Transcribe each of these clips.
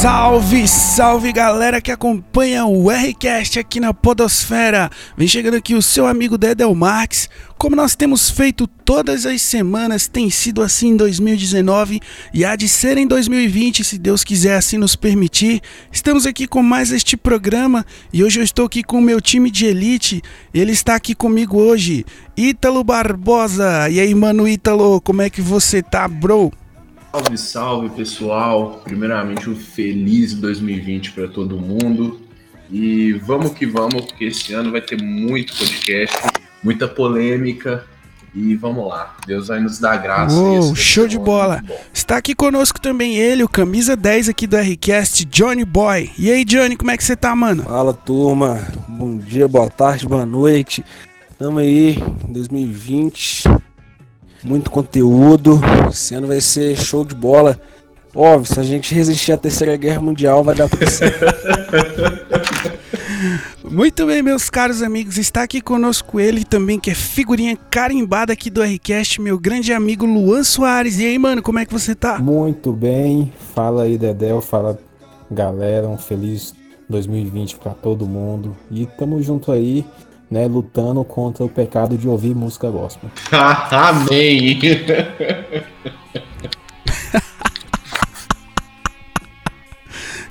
Salve, salve galera que acompanha o Rcast aqui na Podosfera. Vem chegando aqui o seu amigo Dedel Marques. Como nós temos feito todas as semanas, tem sido assim em 2019 e há de ser em 2020, se Deus quiser assim nos permitir. Estamos aqui com mais este programa e hoje eu estou aqui com o meu time de elite. Ele está aqui comigo hoje, Ítalo Barbosa. E aí, mano Ítalo, como é que você tá, bro? Salve, salve pessoal! Primeiramente, um feliz 2020 para todo mundo. E vamos que vamos, porque esse ano vai ter muito podcast, muita polêmica. E vamos lá, Deus vai nos dar graça. Uou, show de bola! Está aqui conosco também ele, o camisa 10 aqui do Rcast, Johnny Boy. E aí, Johnny, como é que você tá, mano? Fala, turma. Bom dia, boa tarde, boa noite. Tamo aí, 2020 muito conteúdo. Esse ano vai ser show de bola. Óbvio, se a gente resistir à Terceira Guerra Mundial, vai dar pra Muito bem, meus caros amigos, está aqui conosco ele também, que é figurinha carimbada aqui do Rcast, meu grande amigo Luan Soares. E aí, mano, como é que você tá? Muito bem, fala aí, Dedel, fala galera, um feliz 2020 para todo mundo. E tamo junto aí né, lutando contra o pecado de ouvir música gospel. Amém.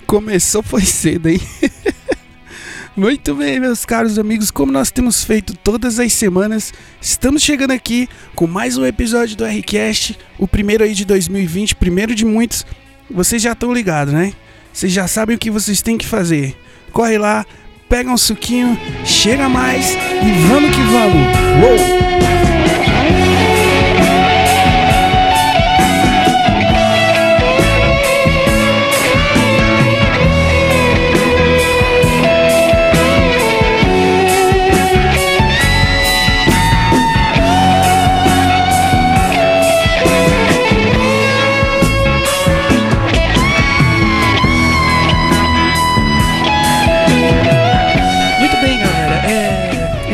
Começou foi cedo, hein? Muito bem, meus caros amigos, como nós temos feito todas as semanas, estamos chegando aqui com mais um episódio do Rcast, o primeiro aí de 2020, primeiro de muitos. Vocês já estão ligados, né? Vocês já sabem o que vocês têm que fazer. Corre lá, pega um suquinho, chega mais e vamos que vamos. Uou!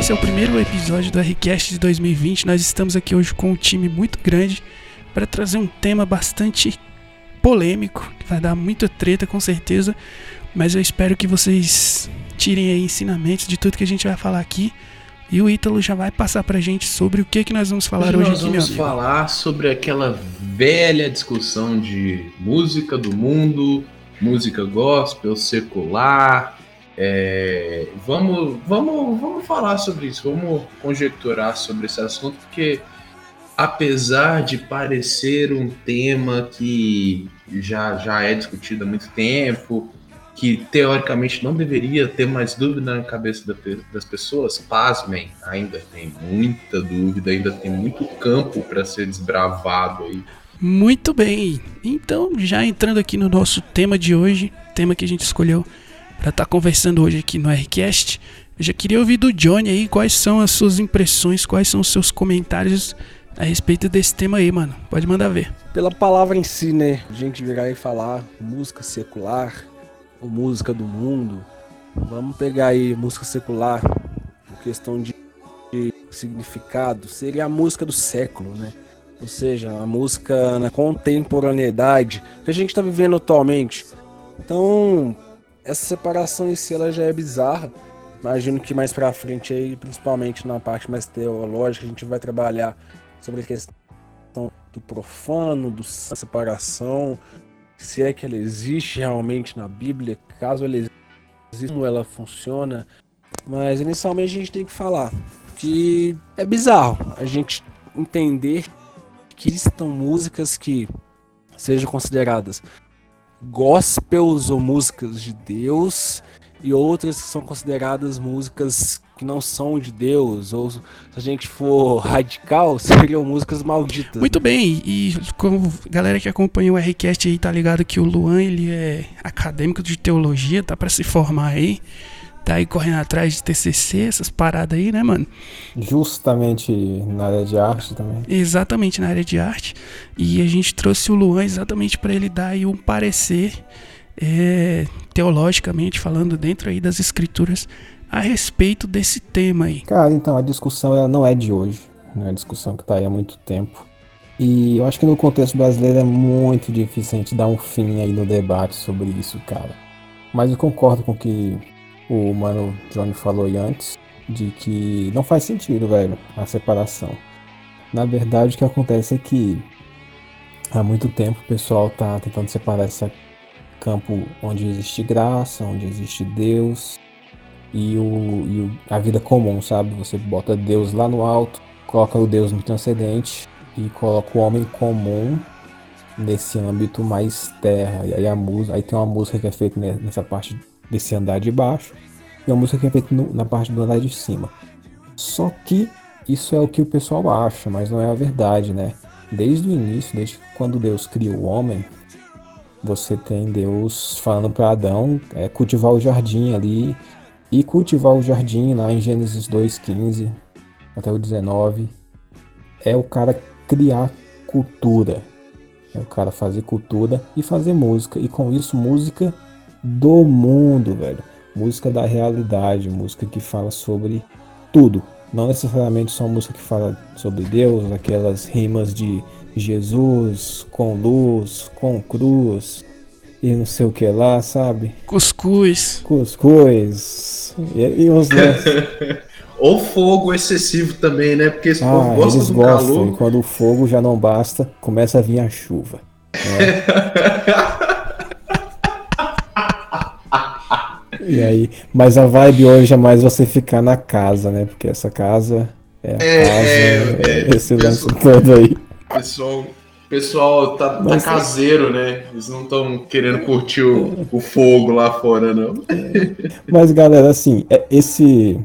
Esse é o primeiro episódio do Rcast de 2020. Nós estamos aqui hoje com um time muito grande para trazer um tema bastante polêmico, que vai dar muita treta com certeza, mas eu espero que vocês tirem aí ensinamentos de tudo que a gente vai falar aqui. E o Ítalo já vai passar pra gente sobre o que que nós vamos falar hoje, hoje aqui, meu amigo. Vamos falar sobre aquela velha discussão de música do mundo, música gospel, secular, é, vamos, vamos, vamos falar sobre isso, vamos conjecturar sobre esse assunto, porque apesar de parecer um tema que já, já é discutido há muito tempo, que teoricamente não deveria ter mais dúvida na cabeça das pessoas, pasmem, ainda tem muita dúvida, ainda tem muito campo para ser desbravado aí. Muito bem, então já entrando aqui no nosso tema de hoje, tema que a gente escolheu para estar tá conversando hoje aqui no Rcast. Eu já queria ouvir do Johnny aí quais são as suas impressões, quais são os seus comentários a respeito desse tema aí, mano. Pode mandar ver. Pela palavra em si, né? A gente virar e falar música secular ou música do mundo. Vamos pegar aí música secular, questão de, de significado, seria a música do século, né? Ou seja, a música na contemporaneidade que a gente está vivendo atualmente. Então, essa separação em si ela já é bizarra. Imagino que mais para frente aí, principalmente na parte mais teológica, a gente vai trabalhar sobre a questão do profano, do separação, se é que ela existe realmente na Bíblia, caso ela exista, como ela funciona. Mas inicialmente a gente tem que falar que é bizarro a gente entender que existam músicas que sejam consideradas gospels ou músicas de Deus e outras que são consideradas músicas que não são de Deus, ou se a gente for radical, seriam músicas malditas. Muito bem, e como galera que acompanha o Rcast aí tá ligado que o Luan ele é acadêmico de teologia, tá para se formar aí tá aí correndo atrás de TCC, essas paradas aí, né, mano? Justamente na área de arte também. Exatamente na área de arte. E a gente trouxe o Luan exatamente para ele dar aí um parecer é, teologicamente falando dentro aí das escrituras a respeito desse tema aí. Cara, então a discussão ela não é de hoje, é uma discussão que tá aí há muito tempo. E eu acho que no contexto brasileiro é muito difícil a gente dar um fim aí no debate sobre isso, cara. Mas eu concordo com o que o mano Johnny falou aí antes, de que não faz sentido, velho, a separação. Na verdade, o que acontece é que há muito tempo o pessoal tá tentando separar esse campo onde existe graça, onde existe Deus e, o, e o, a vida comum, sabe? Você bota Deus lá no alto, coloca o Deus no transcendente e coloca o homem comum nesse âmbito mais terra. E aí a música, aí tem uma música que é feita nessa parte desse andar de baixo e uma música que é feita no, na parte do andar de cima. Só que isso é o que o pessoal acha, mas não é a verdade, né? Desde o início, desde quando Deus criou o homem, você tem Deus falando para Adão é, cultivar o jardim ali e cultivar o jardim lá em Gênesis 2:15 até o 19 é o cara criar cultura, é o cara fazer cultura e fazer música e com isso música do mundo, velho, música da realidade, música que fala sobre tudo, não necessariamente só música que fala sobre Deus, aquelas rimas de Jesus com luz, com cruz e não sei o que lá, sabe? Cuscuz. Cuscuz. E, e uns Ou fogo excessivo também, né? Porque esse ah, povo gosta eles do gostam, calor. E quando o fogo já não basta, começa a vir a chuva. Né? E aí, mas a vibe hoje é mais você ficar na casa, né? Porque essa casa é É, casa, é, é, esse lance todo aí. Pessoal, pessoal tá, tá Mas- caseiro, né? Eles não estão querendo curtir o, o fogo lá fora, não. Mas galera, assim, é- esse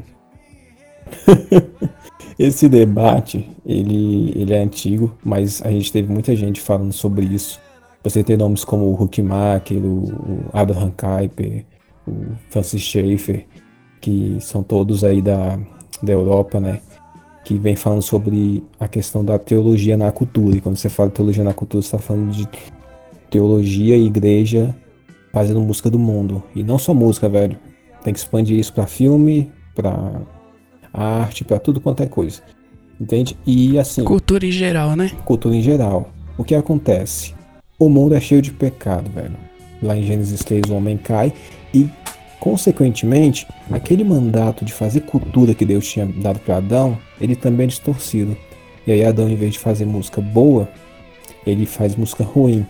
esse debate, ele, ele é antigo, mas a gente teve muita gente falando sobre isso. Você tem nomes como o Huckmacher, o, o Abraham Kuyper, o Francis Schaeffer, que são todos aí da, da Europa, né? Que vem falando sobre a questão da teologia na cultura. E quando você fala teologia na cultura, você está falando de teologia e igreja fazendo música do mundo. E não só música, velho. Tem que expandir isso para filme, para arte, para tudo quanto é coisa. Entende? E assim, Cultura em geral, né? cultura em geral. O que acontece? O mundo é cheio de pecado, velho. Lá em Gênesis 3 o homem cai e, consequentemente, aquele mandato de fazer cultura que Deus tinha dado para Adão, ele também é distorcido. E aí Adão, em vez de fazer música boa, ele faz música ruim,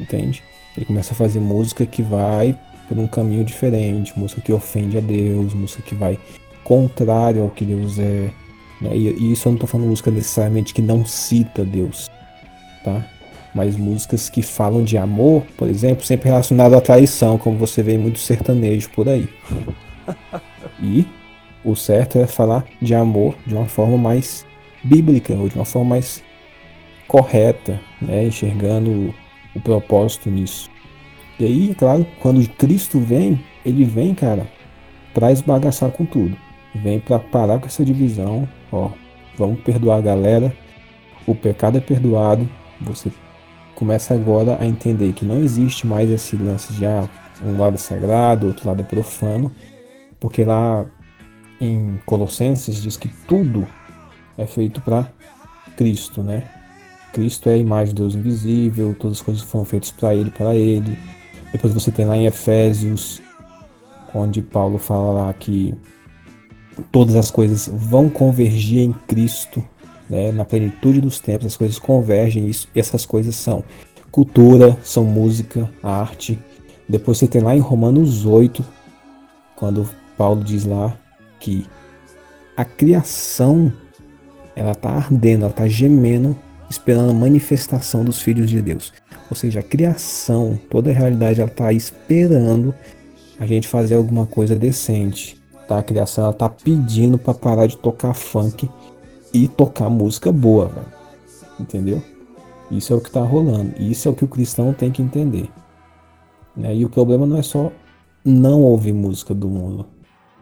entende? Ele começa a fazer música que vai por um caminho diferente, música que ofende a Deus, música que vai contrário ao que Deus é. né? E, e isso eu não tô falando música necessariamente que não cita Deus, tá? Mas músicas que falam de amor, por exemplo, sempre relacionado à traição, como você vê em muito sertanejo por aí. E o certo é falar de amor de uma forma mais bíblica, ou de uma forma mais correta, né? enxergando o, propósito nisso. E aí, é claro, quando Cristo vem, ele vem, cara, pra esbagaçar com tudo. Vem pra parar com essa divisão, ó. Vamos perdoar a galera. O pecado é perdoado. Você começa agora a entender que não existe mais esse lance de ah, um lado é sagrado, outro lado é profano, porque lá em Colossenses diz que tudo é feito para Cristo, né? Cristo é a imagem de Deus invisível, todas as coisas foram feitas para Ele, para Ele. Depois você tem lá em Efésios, onde Paulo fala lá que todas as coisas vão convergir em Cristo, né? na plenitude dos tempos, as coisas convergem, isso, e essas coisas são cultura, são música, arte. Depois você tem lá em Romanos 8, quando Paulo diz lá que a criação ela está ardendo, ela está gemendo, esperando a manifestação dos filhos de Deus. Ou seja, a criação, toda a realidade, ela está esperando a gente fazer alguma coisa decente. Tá? A criação ela tá pedindo para parar de tocar funk e tocar música boa, velho. Entendeu? Isso é o que tá rolando. Isso é o que o cristão tem que entender. Né? E o problema não é só não ouvir música do mundo.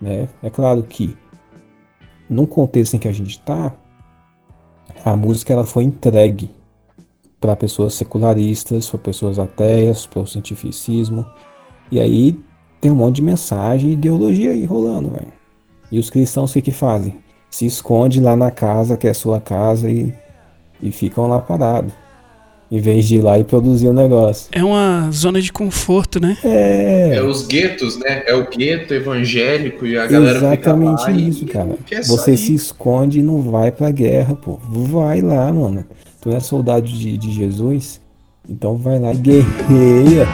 Né? É claro que, num contexto em que a gente tá, a música ela foi entregue para pessoas secularistas, para pessoas ateias, para o cientificismo. E aí tem um monte de mensagem e ideologia aí rolando, velho. E os cristãos o que, que fazem? Se esconde lá na casa, que é sua casa, e E ficam lá parados. Em vez de ir lá e produzir o um negócio. É uma zona de conforto, né? É. É os guetos, né? É o gueto evangélico e a galera Exatamente fica lá isso, e cara. quer Você se esconde e não vai pra guerra, pô. Vai lá, mano. Tu é soldado de, de Jesus, então vai lá e guerreia.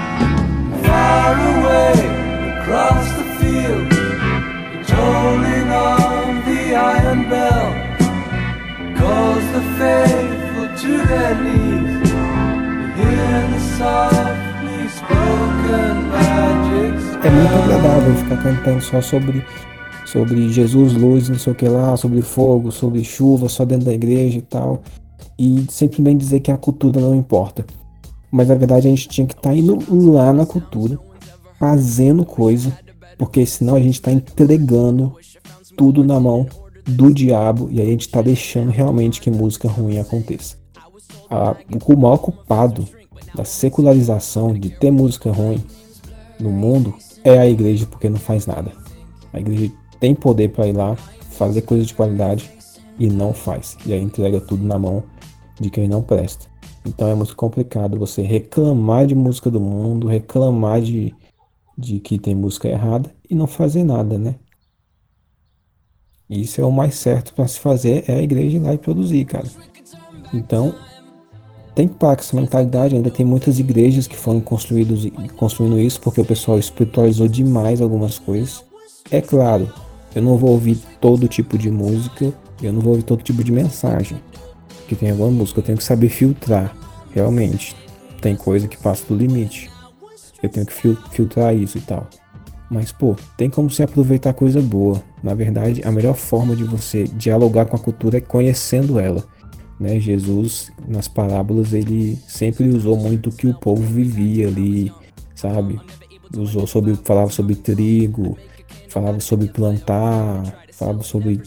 É muito agradável ficar cantando só sobre, sobre Jesus, luz, não sei o que lá, sobre fogo, sobre chuva, só dentro da igreja e tal. E simplesmente dizer que a cultura não importa. Mas na verdade a gente tinha que estar indo lá na cultura, fazendo coisa, porque senão a gente está entregando tudo na mão do diabo e aí a gente está deixando realmente que música ruim aconteça. A- o maior culpado da secularização, de ter música ruim no mundo, é a igreja porque não faz nada. A igreja tem poder para ir lá, fazer coisa de qualidade e não faz. E aí entrega tudo na mão de quem não presta. Então é muito complicado você reclamar de música do mundo, reclamar de, de que tem música errada e não fazer nada, né? Isso é o mais certo para se fazer, é a igreja ir lá e produzir, cara. Então, tem com essa mentalidade. Ainda tem muitas igrejas que foram construídos, construindo isso porque o pessoal espiritualizou demais algumas coisas. É claro, eu não vou ouvir todo tipo de música, eu não vou ouvir todo tipo de mensagem. Que tem alguma música, eu tenho que saber filtrar. Realmente, tem coisa que passa do limite. Eu tenho que fil- filtrar isso e tal. Mas, pô, tem como você aproveitar coisa boa. Na verdade, a melhor forma de você dialogar com a cultura é conhecendo ela. Né? Jesus, nas parábolas, ele sempre usou muito o que o povo vivia ali, sabe? Usou sobre, falava sobre trigo, falava sobre plantar, falava sobre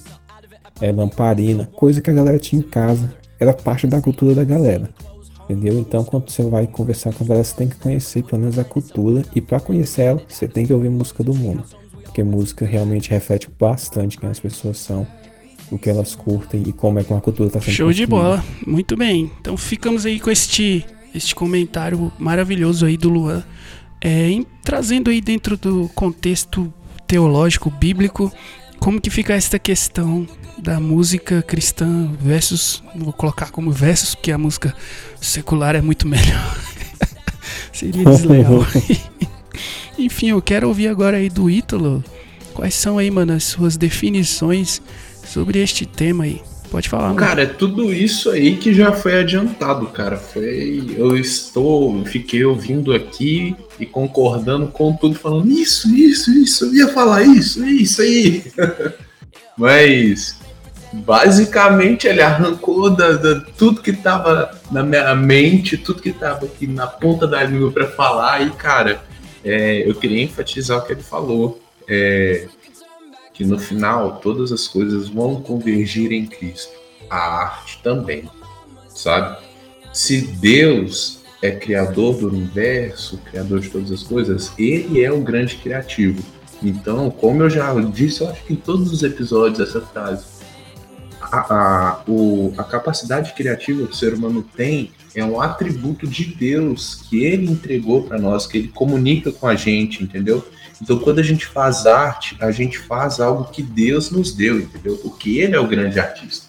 é, lamparina, coisa que a galera tinha em casa. Era parte da cultura da galera. Entendeu? Então, quando você vai conversar com a galera, você tem que conhecer pelo menos a cultura. E para conhecer ela, você tem que ouvir música do mundo. Porque música realmente reflete bastante quem as pessoas são, o que elas curtem e como é que uma cultura está sendo Show de construída. bola, muito bem. Então ficamos aí com este, este comentário maravilhoso aí do Luan, é, em- trazendo aí dentro do contexto teológico bíblico como que fica esta questão da música cristã versus, vou colocar como versus, porque a música secular é muito melhor. Seria desleal. Enfim, eu quero ouvir agora aí do Ítalo. Quais são aí, mano, as suas definições sobre este tema aí? Pode falar. Cara, é tudo isso aí que já foi adiantado, cara. Foi. Eu estou. Fiquei ouvindo aqui e concordando com tudo, falando isso, isso, isso, eu ia falar isso, isso aí. Mas. Basicamente ele arrancou da, da- tudo que tava na minha mente, tudo que tava aqui na ponta da língua pra falar, e cara, é, eu queria enfatizar o que ele falou. É, que no final todas as coisas vão convergir em Cristo. A arte também, sabe? Se Deus é criador do universo, criador de todas as coisas, ele é o grande criativo. Então, como eu já disse, eu acho que em todos os episódios essa frase, a, a, o- a capacidade criativa que o ser humano tem é um atributo de Deus que ele entregou para nós, que ele comunica com a gente, entendeu? Então, quando a gente faz arte, a gente faz algo que Deus nos deu, entendeu? Porque Ele é o grande artista,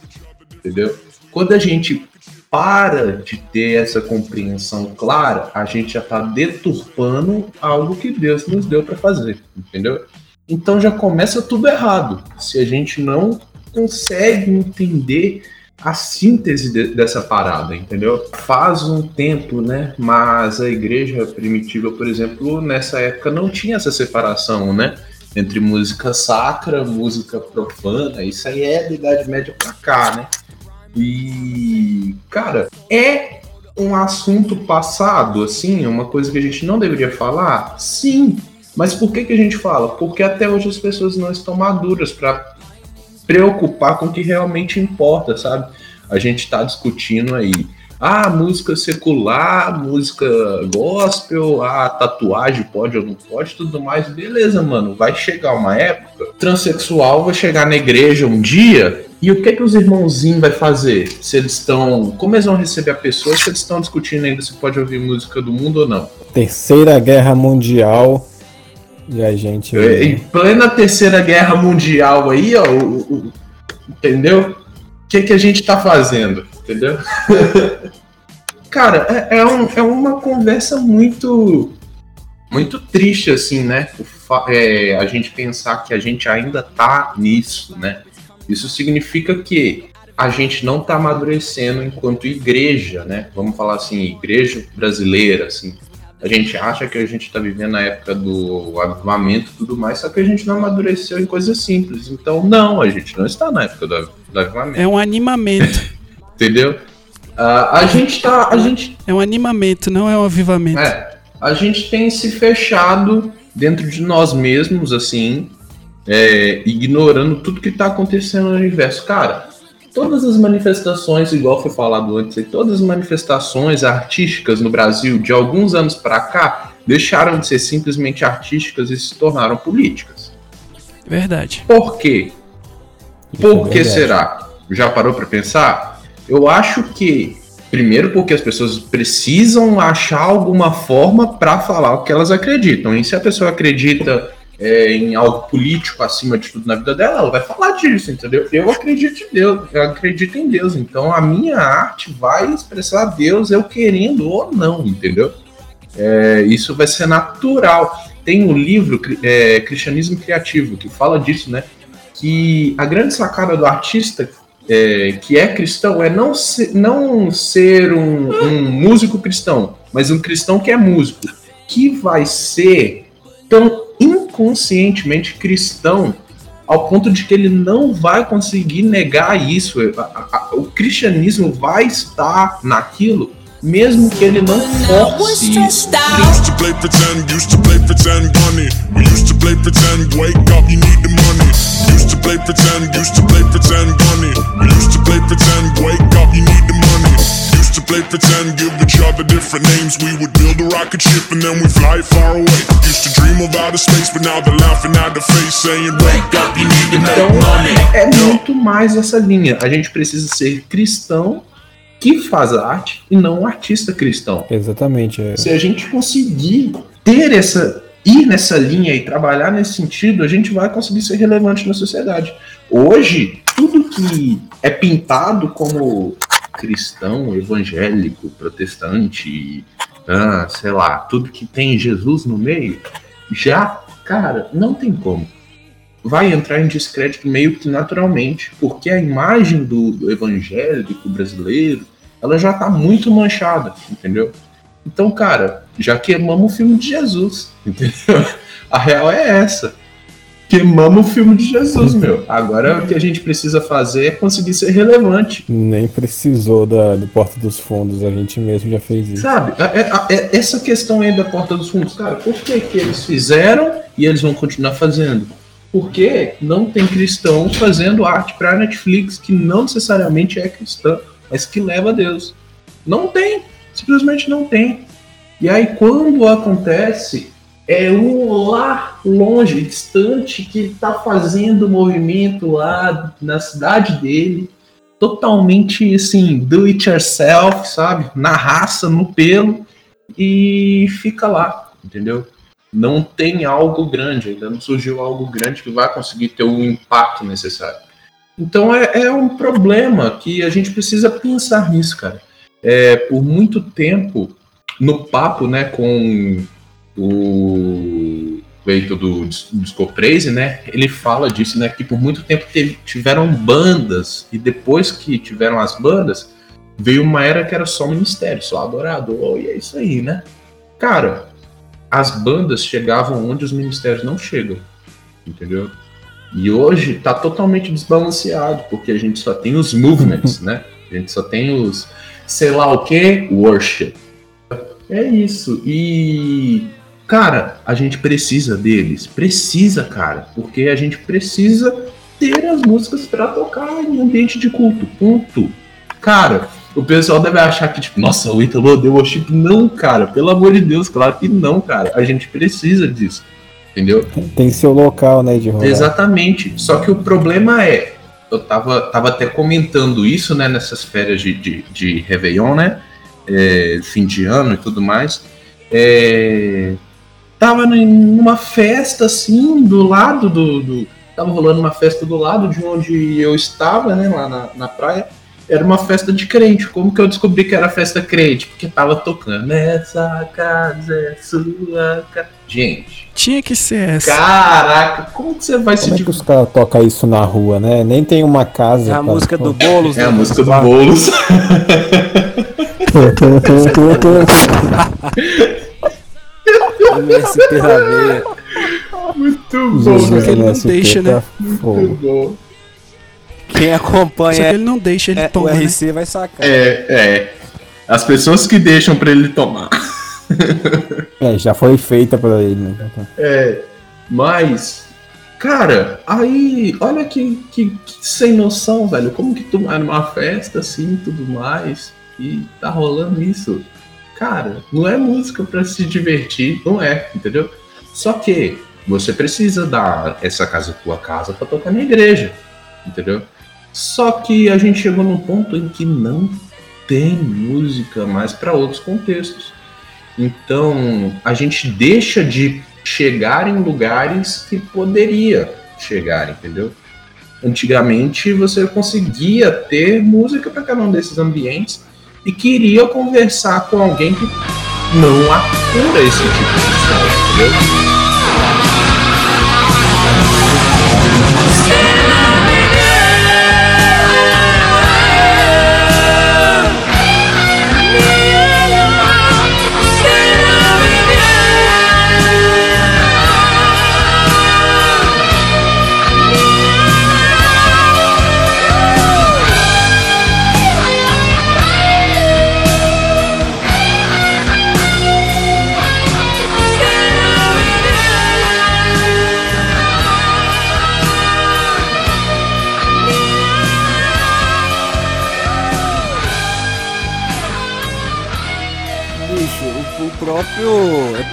entendeu? Quando a gente para de ter essa compreensão clara, a gente já está deturpando algo que Deus nos deu para fazer, entendeu? Então já começa tudo errado. Se a gente não consegue entender a síntese de- dessa parada, entendeu? Faz um tempo, né? Mas a igreja primitiva, por exemplo, nessa época não tinha essa separação, né? Entre música sacra, música profana. Isso aí é da Idade Média pra cá, né? E, cara, é um assunto passado, assim, uma coisa que a gente não deveria falar? Sim. Mas por que, que a gente fala? Porque até hoje as pessoas não estão maduras para preocupar com o que realmente importa, sabe? A gente tá discutindo aí. Ah, música secular, música gospel, ah, tatuagem pode ou não pode, tudo mais. Beleza, mano. Vai chegar uma época, transexual vai chegar na igreja um dia E o que que os irmãozinhos vai fazer? Se eles estão. Como eles vão receber a pessoa se eles estão discutindo ainda se pode ouvir música do mundo ou não? Terceira Guerra Mundial e a gente. É, Em plena terceira guerra mundial aí, ó, o- o- entendeu? O que, que a gente tá fazendo? Entendeu? Cara, é, é um- é uma conversa muito muito triste, assim, né? É, a gente pensar que a gente ainda tá nisso, né? Isso significa que a gente não tá amadurecendo enquanto igreja, né? Vamos falar assim, igreja brasileira, assim. A gente acha que a gente está vivendo a época do avivamento e tudo mais, só que a gente não amadureceu em coisas simples. Então, não, a gente não está na época do, do avivamento, É um animamento. entendeu? Ah, a gente tá. A gente, É um animamento, não é um avivamento. é, a gente tem se fechado dentro de nós mesmos, assim, é, ignorando tudo que está acontecendo no universo. Cara, todas as manifestações, igual foi falado antes, todas as manifestações artísticas no Brasil de alguns anos para cá deixaram de ser simplesmente artísticas e se tornaram políticas. Verdade. Por quê? Isso é Por que verdade. será? Já parou para pensar? Eu acho que primeiro porque as pessoas precisam achar alguma forma para falar o que elas acreditam. E se a pessoa acredita é, em algo político acima de tudo na vida dela, ela vai falar disso, entendeu? Eu acredito em Deus, eu acredito em Deus. Então a minha arte vai expressar Deus eu querendo ou não, entendeu? É, isso vai ser natural. Tem um livro, é, Cristianismo Criativo, que fala disso, né? Que a grande sacada do artista é, que é cristão é não ser, não ser um, um músico cristão, mas um cristão que é músico, que vai ser tão inconscientemente cristão ao ponto de que ele não vai conseguir negar isso. O cristianismo vai estar naquilo, mesmo que ele não force isso. Used to play pretend, used to play pretend bunny. We used to play pretend, wake up, you need the money. Used to play pretend, used to play pretend play pretend, give each other different names. We would build a rocket ship and then we fly far away. Used to dream of outer space, but now they're laughing at the face, saying, Wake up, you need to make Então money. é muito mais essa linha. A gente precisa ser cristão que faz arte e não um artista cristão. Exatamente. é. Se a gente conseguir ter essa ir nessa linha e trabalhar nesse sentido, a gente vai conseguir ser relevante na sociedade. Hoje, tudo que é pintado como cristão, evangélico, protestante, ah, sei lá, tudo que tem Jesus no meio, já, cara, não tem como. Vai entrar em descrédito meio que naturalmente, porque a imagem do, do evangélico brasileiro, ela já tá muito manchada, entendeu? Então, cara, já queimamos o filme de Jesus, entendeu? A real é essa. Queimamos o filme de Jesus, meu. Agora o que a gente precisa fazer é conseguir ser relevante. Nem precisou da, do Porta dos Fundos, a gente mesmo já fez isso. Sabe? É- é- é- essa questão aí da porta dos fundos, cara, por que, que eles fizeram e eles vão continuar fazendo? Porque não tem cristão fazendo arte pra Netflix que não necessariamente é cristã, mas que leva a Deus. Não tem. Simplesmente não tem. E aí, quando acontece, é um lá longe, distante, que está fazendo movimento lá na cidade dele, totalmente assim, do it yourself, sabe? Na raça, no pelo, e fica lá, entendeu? Não tem algo grande, ainda não surgiu algo grande que vai conseguir ter o impacto necessário. Então é, é um problema que a gente precisa pensar nisso, cara. É, por muito tempo, no papo, né, com o veículo do Disco Praise, né, ele fala disso, né, que por muito tempo teve- tiveram bandas, e depois que tiveram as bandas, veio uma era que era só ministério, só adorador, e é isso aí, né? Cara, as bandas chegavam onde os ministérios não chegam, entendeu? E hoje tá totalmente desbalanceado, porque a gente só tem os movements, né? A gente só tem os, sei lá o que, worship. É isso. E, cara, a gente precisa deles. Precisa, cara. Porque a gente precisa ter as músicas pra tocar em ambiente de culto. Ponto. Cara, o pessoal deve achar que, tipo, nossa, o Ítalo odeia worship. Não, cara. Pelo amor de Deus, claro que não, cara. A gente precisa disso. Entendeu? Tem seu local, né, de rolar. Exatamente. Só que o problema é, eu tava, tava até comentando isso, né, nessas férias de, de, de Réveillon, né? É, fim de ano e tudo mais. É, tava numa festa, assim, do lado do, do. Tava rolando uma festa do lado de onde eu estava, né, lá na, na praia era uma festa de crente. Como que eu descobri que era festa crente? Porque tava tocando. Essa casa é sua casa. Gente. Tinha que ser essa. Caraca, como que você vai Como é se que os caras tocam isso na rua, né? Nem tem uma casa. É a cara. música do Boulos. É a né? música do Boulos. MSP da veia. Muito bom, Só que ele não MSP deixa, né? tá fogo. Muito bom. Quem Só que acompanha ele não deixa, ele é, o toma, né? RC vai sacar. É, é. As pessoas que deixam pra ele tomar. É, já foi feita pra ele, né? É, mas, cara, aí, olha que, que, que sem noção, velho. Como que tu vai numa festa assim e tudo mais e tá rolando isso? Cara, não é música pra se divertir, não é, entendeu? Só que você precisa dar essa casa tua casa pra tocar na igreja, entendeu? Só que a gente chegou num ponto em que não tem música mais para outros contextos. Então a gente deixa de chegar em lugares que poderia chegar, entendeu? Antigamente você conseguia ter música para cada um desses ambientes e queria conversar com alguém que não apura esse tipo de som, entendeu?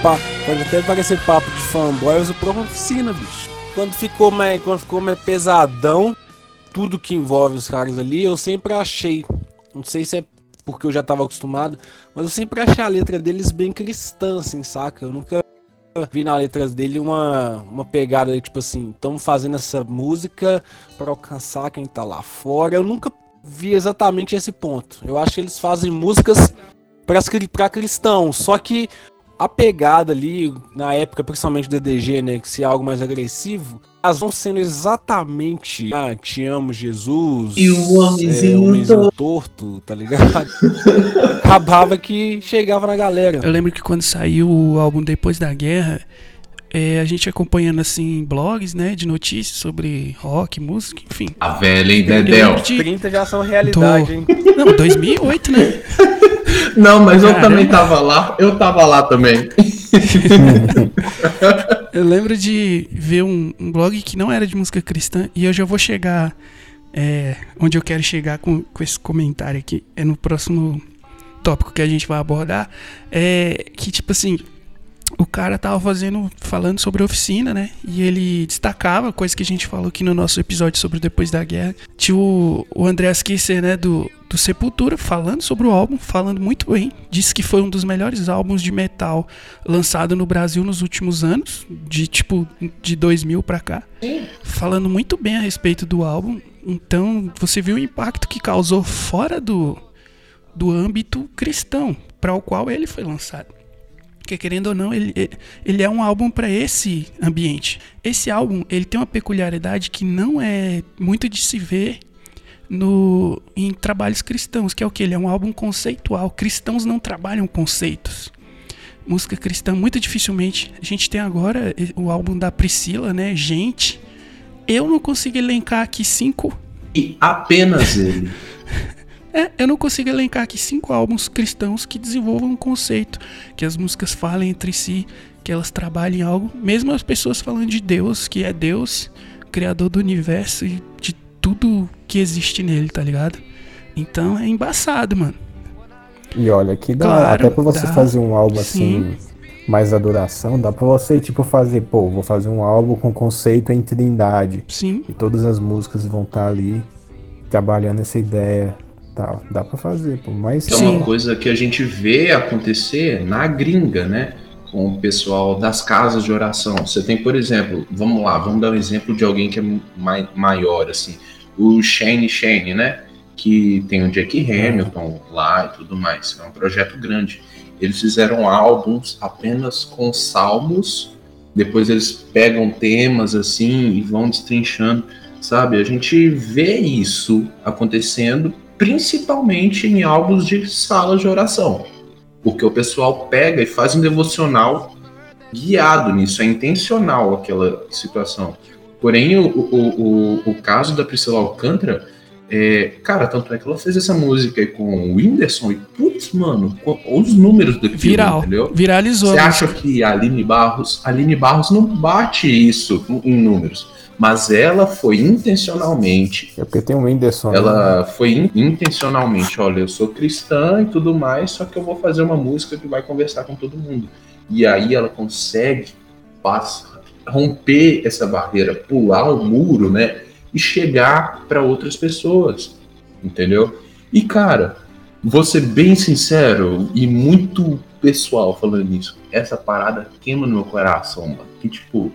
Próprio. É pa, pode até parecer papo de fanboy, o próprio oficina, bicho. Quando ficou mais, quando ficou mais pesadão, tudo que envolve os caras ali, eu sempre achei. Não sei se é porque eu já tava acostumado, mas eu sempre achei a letra deles bem cristã, assim, saca? Eu nunca vi na letra dele uma, uma pegada tipo assim, estamos fazendo essa música para alcançar quem tá lá fora. Eu nunca vi exatamente esse ponto. Eu acho que eles fazem músicas para cristãos, só que a pegada ali, na época, principalmente do DDG, né, que se é algo mais agressivo, elas vão sendo exatamente, ah, te amo, Jesus, E o homenzinho é, homenzinho torto, tá ligado? Acabava que chegava na galera. Eu lembro que quando saiu o álbum Depois da Guerra, é, a gente acompanhando assim blogs, né, de notícias sobre rock, música, enfim. A velha, hein, Eu Dedel? de- 30 já são realidade, hein? Não, 2008, né? Não, mas eu Caramba. também tava lá. Eu tava lá também. Eu lembro de ver um, um blog que não era de música cristã e eu já vou chegar é, onde eu quero chegar com, com esse comentário aqui. É no próximo tópico que a gente vai abordar. É que, tipo assim, o cara tava fazendo, falando sobre a oficina, né? E ele destacava, coisa que a gente falou aqui no nosso episódio sobre Depois da Guerra. Tinha o, o Andreas Kisser, né, do, do Sepultura, falando sobre o álbum, falando muito bem. Disse que foi um dos melhores álbuns de metal lançado no Brasil nos últimos anos, de tipo, de 2000 pra cá. Falando muito bem a respeito do álbum. Então, você viu o impacto que causou fora do, do âmbito cristão para o qual ele foi lançado. Porque querendo ou não, ele, ele- é um álbum para esse ambiente. Esse álbum, ele tem uma peculiaridade que não é muito de se ver no em trabalhos cristãos, que é o que ele é um álbum conceitual. Cristãos não trabalham conceitos. Música cristã muito dificilmente. A gente tem agora eh, o álbum da Priscila, né? Gente, eu não consigo elencar aqui cinco E apenas ele. é, eu não consigo elencar aqui cinco álbuns cristãos que desenvolvam um conceito, que as músicas falem entre si, que elas trabalhem algo, mesmo as pessoas falando de Deus, que é Deus, criador do universo e de tudo que existe nele, tá ligado? Então é embaçado, mano. E olha, que dá, Claro, até pra você dá, fazer um álbum sim. assim, mais adoração, dá pra você, tipo, fazer, pô, vou fazer um álbum com conceito em trindade. Sim. E todas as músicas vão estar ali trabalhando essa ideia. Tal. Dá pra fazer, pô. Mas Que é uma coisa que a gente vê acontecer na gringa, né? Com o pessoal das casas de oração. Você tem, por exemplo, vamos lá, vamos dar um exemplo de alguém que é mai- maior, assim. O Shane Shane, né? Que tem o Jack Hamilton lá e tudo mais. É um projeto grande. Eles fizeram álbuns apenas com salmos. Depois eles pegam temas assim e vão destrinchando, sabe? A gente vê isso acontecendo principalmente em álbuns de salas de oração. Porque o pessoal pega e faz um devocional guiado nisso, é intencional aquela situação. Porém, o, o, o, o caso da Priscila Alcântara, é, cara, tanto é que ela fez essa música aí com o Whindersson e, putz, mano, os números do filme, Viral. entendeu? Viralizou. Você a acha que a Aline Barros, a Aline Barros não bate isso em números, mas ela foi intencionalmente é porque tem o Whindersson. né? ela foi in- intencionalmente, olha, eu sou cristã e tudo mais, só que eu vou fazer uma música que vai conversar com todo mundo. E aí ela consegue passa, romper essa barreira, pular o muro, né? E chegar para outras pessoas, entendeu? E cara, vou ser bem sincero e muito pessoal falando isso. Essa parada queima no meu coração, mano. Que tipo,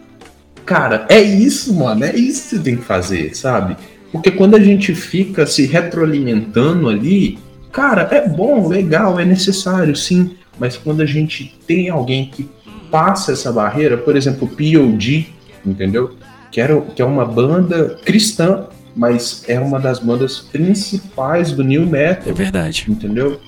cara, é isso, mano. É isso que você tem que fazer, sabe? Porque quando a gente fica se retroalimentando ali, cara, é bom, legal, é necessário, sim. Mas quando a gente tem alguém que passa essa barreira, por exemplo, POD, entendeu? Que, era, que é uma banda cristã, mas é uma das bandas principais do New Metal É verdade. entendeu?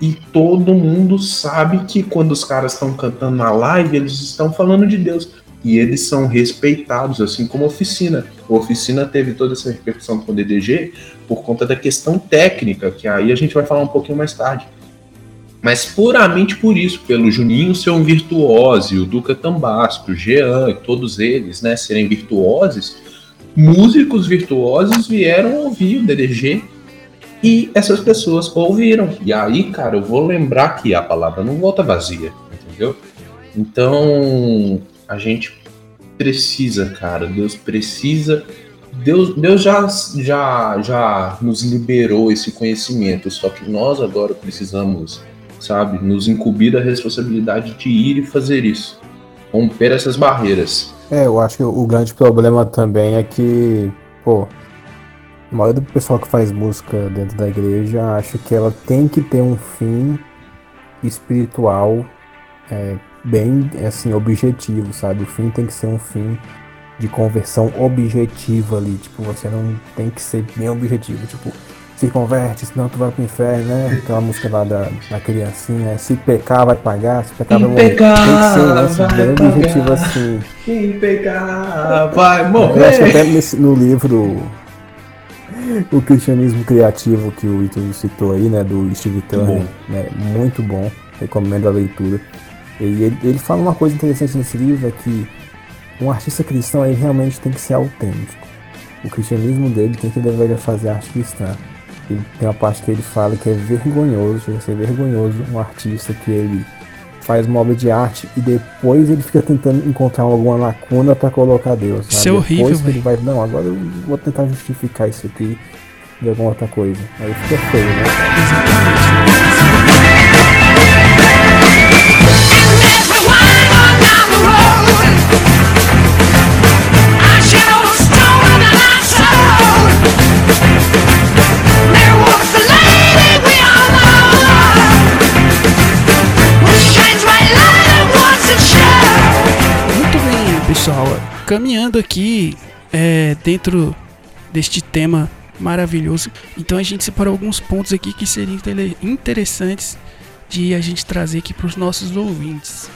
E todo mundo sabe que quando os caras estão cantando na live, eles estão falando de Deus. E eles são respeitados, assim como a Oficina. A Oficina teve toda essa repercussão com o DDG por conta da questão técnica, que aí a gente vai falar um pouquinho mais tarde. Mas puramente por isso, pelo Juninho ser um virtuose, o Duca Tambasco, o Jean, todos eles, né, serem virtuosos, músicos virtuosos vieram ouvir o DDG e essas pessoas ouviram. E aí, cara, eu vou lembrar que a palavra não volta vazia, entendeu? Então, a gente precisa, cara, Deus precisa. Deus, Deus já, já, já nos liberou esse conhecimento, só que nós agora precisamos, sabe, nos incumbir da responsabilidade de ir e fazer isso. Romper essas barreiras. É, eu acho que o grande problema também é que, pô, a maioria do pessoal que faz música dentro da igreja acha que ela tem que ter um fim espiritual é, bem, assim, objetivo, sabe? O fim tem que ser um fim de conversão objetiva ali, tipo, você não tem que ser bem objetivo, tipo, se converte, senão tu vai pro inferno, né? Aquela música lá da, da criancinha, né? se pecar vai pagar, se pecar vai morrer. pecar, tem que ser um lance vai bem pagar. objetivo assim. Quem pegar vai Eu acho que até nesse- no livro O Cristianismo Criativo que o Ítalo citou aí, né, do Steve Turner, né, muito bom, recomendo a leitura. E ele, ele fala uma coisa interessante nesse livro, é que um artista cristão ele realmente tem que ser autêntico. O cristianismo dele tem que deveria fazer arte cristã. E tem uma parte que ele fala que é vergonhoso, chega a ser vergonhoso um artista que ele faz uma obra de arte e depois ele fica tentando encontrar alguma lacuna pra colocar Deus. sabe? Isso é horrível, Depois que ele vai, não, agora eu vou tentar justificar isso aqui de alguma outra coisa. Aí fica feio, né? Muito bem, pessoal. Caminhando aqui é, dentro deste tema maravilhoso. Então a gente separou alguns pontos aqui que seriam interessantes de a gente trazer aqui para os nossos ouvintes.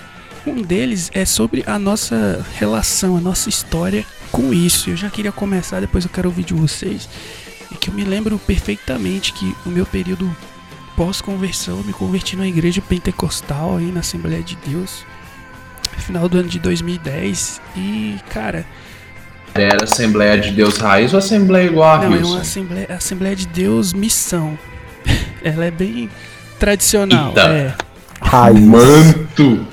Um deles é sobre a nossa relação, a nossa história com isso. Eu já queria começar, depois eu quero ouvir de vocês. É eu me lembro perfeitamente que o meu período pós-conversão, eu me converti numa igreja pentecostal aí na Assembleia de Deus final do ano de 2010 e cara, Era Assembleia de Deus Raiz ou Assembleia igual a não, é Wilson? uma Assembleia, Assembleia de Deus Missão. Ela é bem tradicional, Eita. é. Raiz. Manto!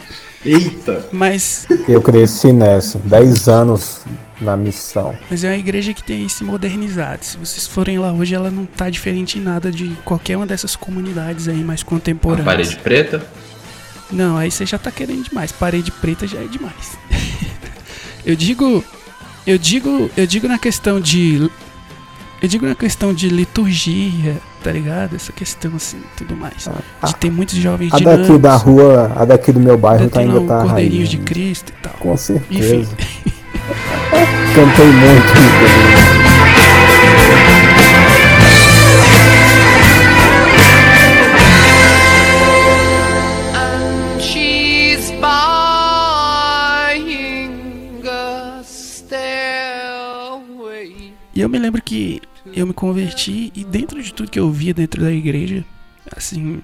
Eita! Mas, Eu cresci nessa, 10 anos na missão. mas é uma igreja que tem se modernizado. Se vocês forem lá hoje, ela não tá diferente em nada de qualquer uma dessas comunidades aí mais A contemporâneas. parede preta? Não, aí você já tá querendo demais. Parede preta já é demais. eu digo, eu digo, eu digo na questão de eu digo na questão de liturgia, tá ligado? Essa questão assim, tudo mais. De ter muitos jovens A daqui dinâmicos, da rua, a daqui do meu bairro tá, tem ainda tá Cordeirinhos de raiz. Cristo e tal. Com Enfim. certeza. Cantei muito. E eu me lembro que eu me converti e dentro de tudo que eu via dentro da igreja, assim,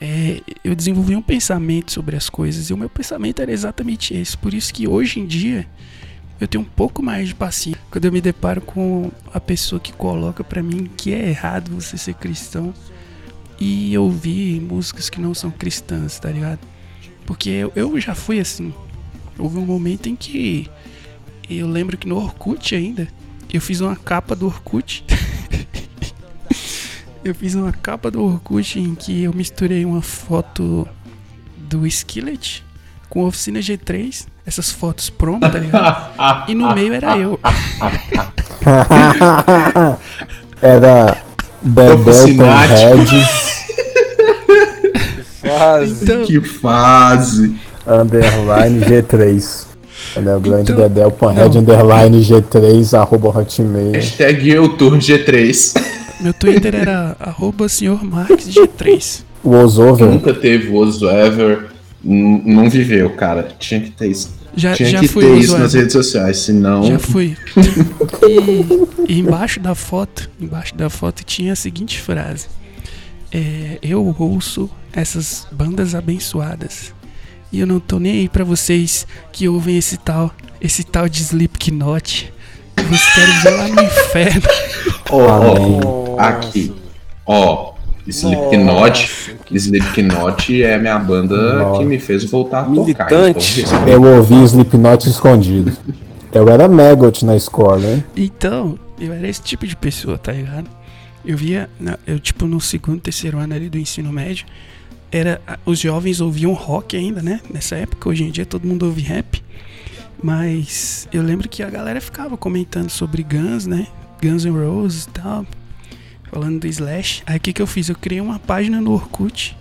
é, eu desenvolvi um pensamento sobre as coisas e o meu pensamento era exatamente esse. Por isso que hoje em dia eu tenho um pouco mais de paciência quando eu me deparo com a pessoa que coloca pra mim que é errado você ser cristão e ouvir músicas que não são cristãs, tá ligado? Porque eu, eu já fui assim. Houve um momento em que eu lembro que no Orkut ainda eu fiz uma capa do Orkut. eu fiz uma capa do Orkut em que eu misturei uma foto do Skillet com a oficina G3, essas fotos promo, tá ligado? E no meio era eu. Era Bebel Oficinate. Red Quase. Então, Que fase! underline G3. O grande Então- Bebel Panhead underline G3 arroba hotmail. Hashtag eu turno G3. meu Twitter era arroba senhor Marques G3. Was over. Nunca teve whatsoever. n- Não viveu, cara. Tinha que ter isso. Já, Tinha já que fui ter isso nas redes sociais, senão. Já fui. E, e embaixo da foto, embaixo da foto tinha a seguinte frase: é, Eu ouço essas bandas abençoadas. E eu não tô nem aí pra vocês que ouvem esse tal, esse tal de Slipknot. Vocês querem ver lá no inferno. Ó, ó, aqui. Ó, Slipknot. Slipknot é a minha banda Nossa. que me fez voltar a tocar. Militante. Então, Eu ouvi Slipknot escondido. Eu era Maggot na escola, hein? Então, eu era esse tipo de pessoa, tá ligado? Eu via, eu tipo no segundo, terceiro ano ali do ensino médio, era os jovens ouviam rock ainda, né? Nessa época, hoje em dia todo mundo ouve rap. Mas eu lembro que a galera ficava comentando sobre Guns, né? Guns N' Roses e tal, falando do Slash. Aí o que que eu fiz? Eu criei uma página no Orkut,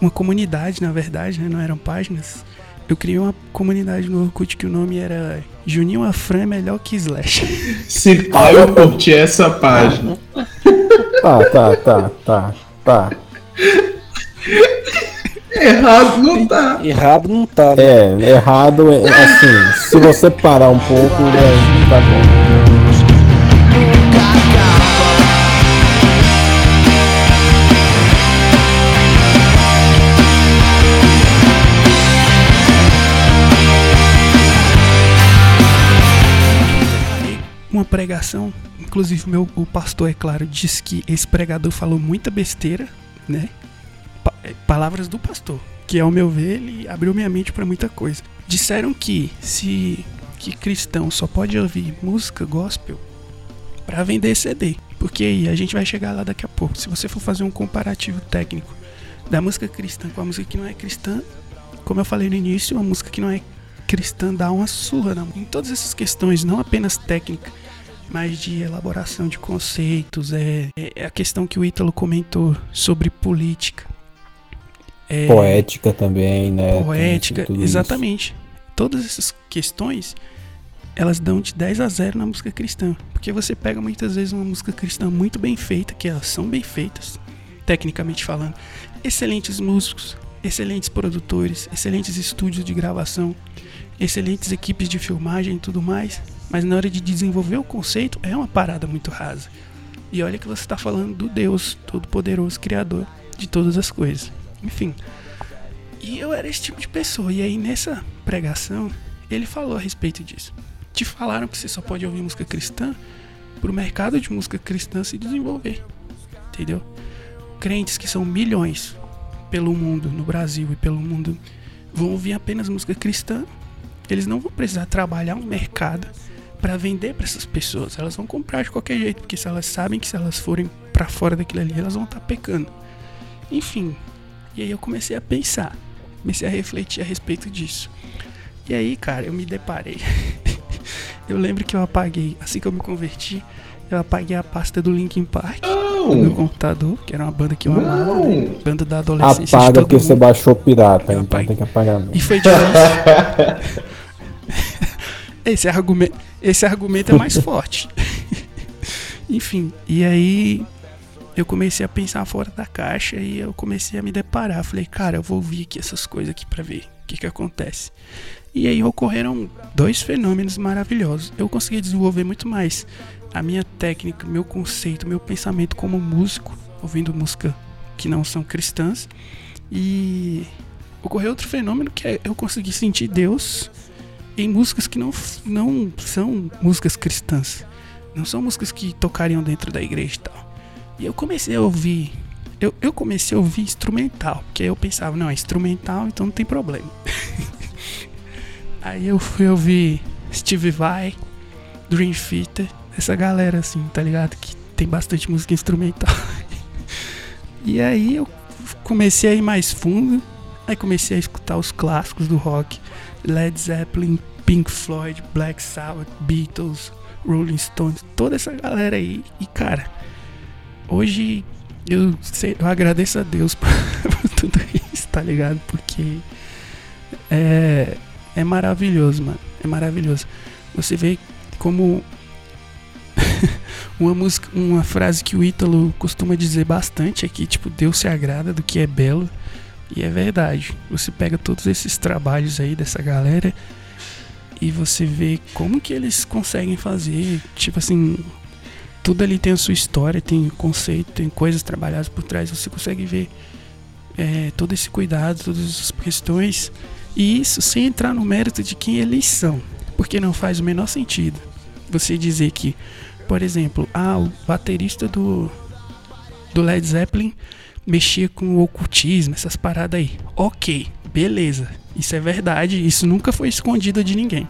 uma comunidade, na verdade, né? Não eram páginas. Eu criei uma comunidade no Orkut que o nome era Juninho Afran é melhor que Slash. Se pá, eu curti essa página. Tá, tá, tá, tá, tá. Errado não tá. Errado não tá, né? É, errado é assim, se você parar um pouco, é, tá bom. uma pregação, inclusive meu o pastor, é claro, disse que esse pregador falou muita besteira, né? É, palavras do pastor, que ao meu ver ele abriu minha mente para muita coisa. Disseram que se que cristão só pode ouvir música gospel para vender CD, porque aí a gente vai chegar lá daqui a pouco. Se você for fazer um comparativo técnico da música cristã com a música que não é cristã, como eu falei no início, a música que não é cristã dá uma surra na em todas essas questões, não apenas técnica, mas de elaboração de conceitos, é, é a questão que o Ítalo comentou sobre política. É, Poética também, né? poética, tudo isso. exatamente. Todas essas questões, elas dão de 10 a 0 na música cristã. Porque você pega muitas vezes uma música cristã muito bem feita, que elas são bem feitas, tecnicamente falando. Excelentes músicos, excelentes produtores, excelentes estúdios de gravação, excelentes equipes de filmagem e tudo mais. Mas na hora de desenvolver o conceito, é uma parada muito rasa. E olha que você está falando do Deus Todo-Poderoso, Criador de todas as coisas. Enfim. E eu era esse tipo de pessoa. E aí nessa pregação, ele falou a respeito disso. Te falaram que você só pode ouvir música cristã pro mercado de música cristã se desenvolver. Entendeu? Crentes que são milhões pelo mundo, no Brasil e pelo mundo vão ouvir apenas música cristã, eles não vão precisar trabalhar um mercado para vender para essas pessoas. Elas vão comprar de qualquer jeito, porque se elas sabem que se elas forem para fora daquilo ali, elas vão estar tá pecando. Enfim, e aí eu comecei a pensar, comecei a refletir a respeito disso. E aí, cara, eu me deparei. eu lembro que eu apaguei, assim que eu me converti, eu apaguei a pasta do Linkin Park Não. no meu computador, que era uma banda que eu amava, Não. né? banda da adolescência. Apaga porque você baixou pirata, Eu então apaguei. tem que apagar mesmo. E foi difícil. esse, argumento, esse argumento é mais forte. Enfim, e aí eu comecei a pensar fora da caixa e eu comecei a me deparar. Falei, cara, eu vou ouvir aqui essas coisas aqui pra ver o que que acontece. E aí ocorreram dois fenômenos maravilhosos. Eu consegui desenvolver muito mais a minha técnica, meu conceito, meu pensamento como músico, ouvindo música que não são cristãs. E ocorreu outro fenômeno que é eu consegui sentir Deus em músicas que não, não são músicas cristãs. Não são músicas que tocariam dentro da igreja e tal. E eu comecei a ouvir. Eu, eu comecei a ouvir instrumental. Porque eu pensava, não, é instrumental, então não tem problema. Aí eu fui ouvir Steve Vai, Dream Theater, essa galera assim, tá ligado? Que tem bastante música instrumental. e aí eu comecei a ir mais fundo. Aí comecei a escutar os clássicos do rock. Led Zeppelin, Pink Floyd, Black Sabbath, Beatles, Rolling Stones, toda essa galera aí. E cara, hoje eu, sei- eu agradeço a Deus por, por tudo isso, tá ligado? Porque é, é maravilhoso, mano. É maravilhoso. Você vê como uma música, uma frase que o Ítalo costuma dizer bastante é que tipo Deus se agrada do que é belo. E é verdade. Você pega todos esses trabalhos aí dessa galera e você vê como que eles conseguem fazer, tipo assim, tudo ali tem a sua história, tem conceito, tem coisas trabalhadas por trás, você consegue ver é, todo esse cuidado, todas as questões, e isso sem entrar no mérito de quem eles são, porque não faz o menor sentido você dizer que, por exemplo, ah, o baterista do, do Led Zeppelin mexia com o ocultismo, essas paradas aí. Ok, beleza, isso é verdade, isso nunca foi escondido de ninguém.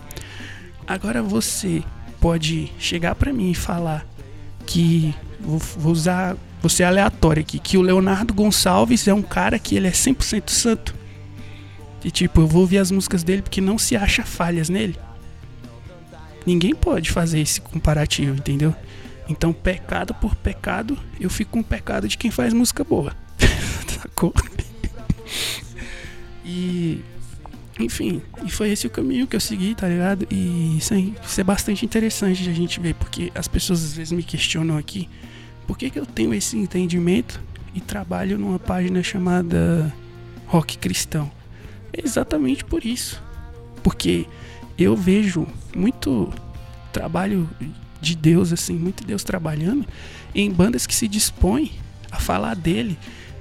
Agora você pode chegar pra mim e falar que vou, vou usar você aleatório aqui, que o Leonardo Gonçalves é um cara que ele é 100% santo. E tipo, eu vou ouvir as músicas dele porque não se acha falhas nele. Ninguém pode fazer esse comparativo, entendeu? Então, pecado por pecado, eu fico com o pecado de quem faz música boa. Sacou? E enfim, e foi esse o caminho que eu segui, tá ligado? E isso é, isso é bastante interessante de a gente ver, porque as pessoas às vezes me questionam aqui por que, que eu tenho esse entendimento e trabalho numa página chamada Rock Cristão. É exatamente por isso. Porque eu vejo muito trabalho de Deus, assim, muito Deus trabalhando em bandas que se dispõem a falar dele,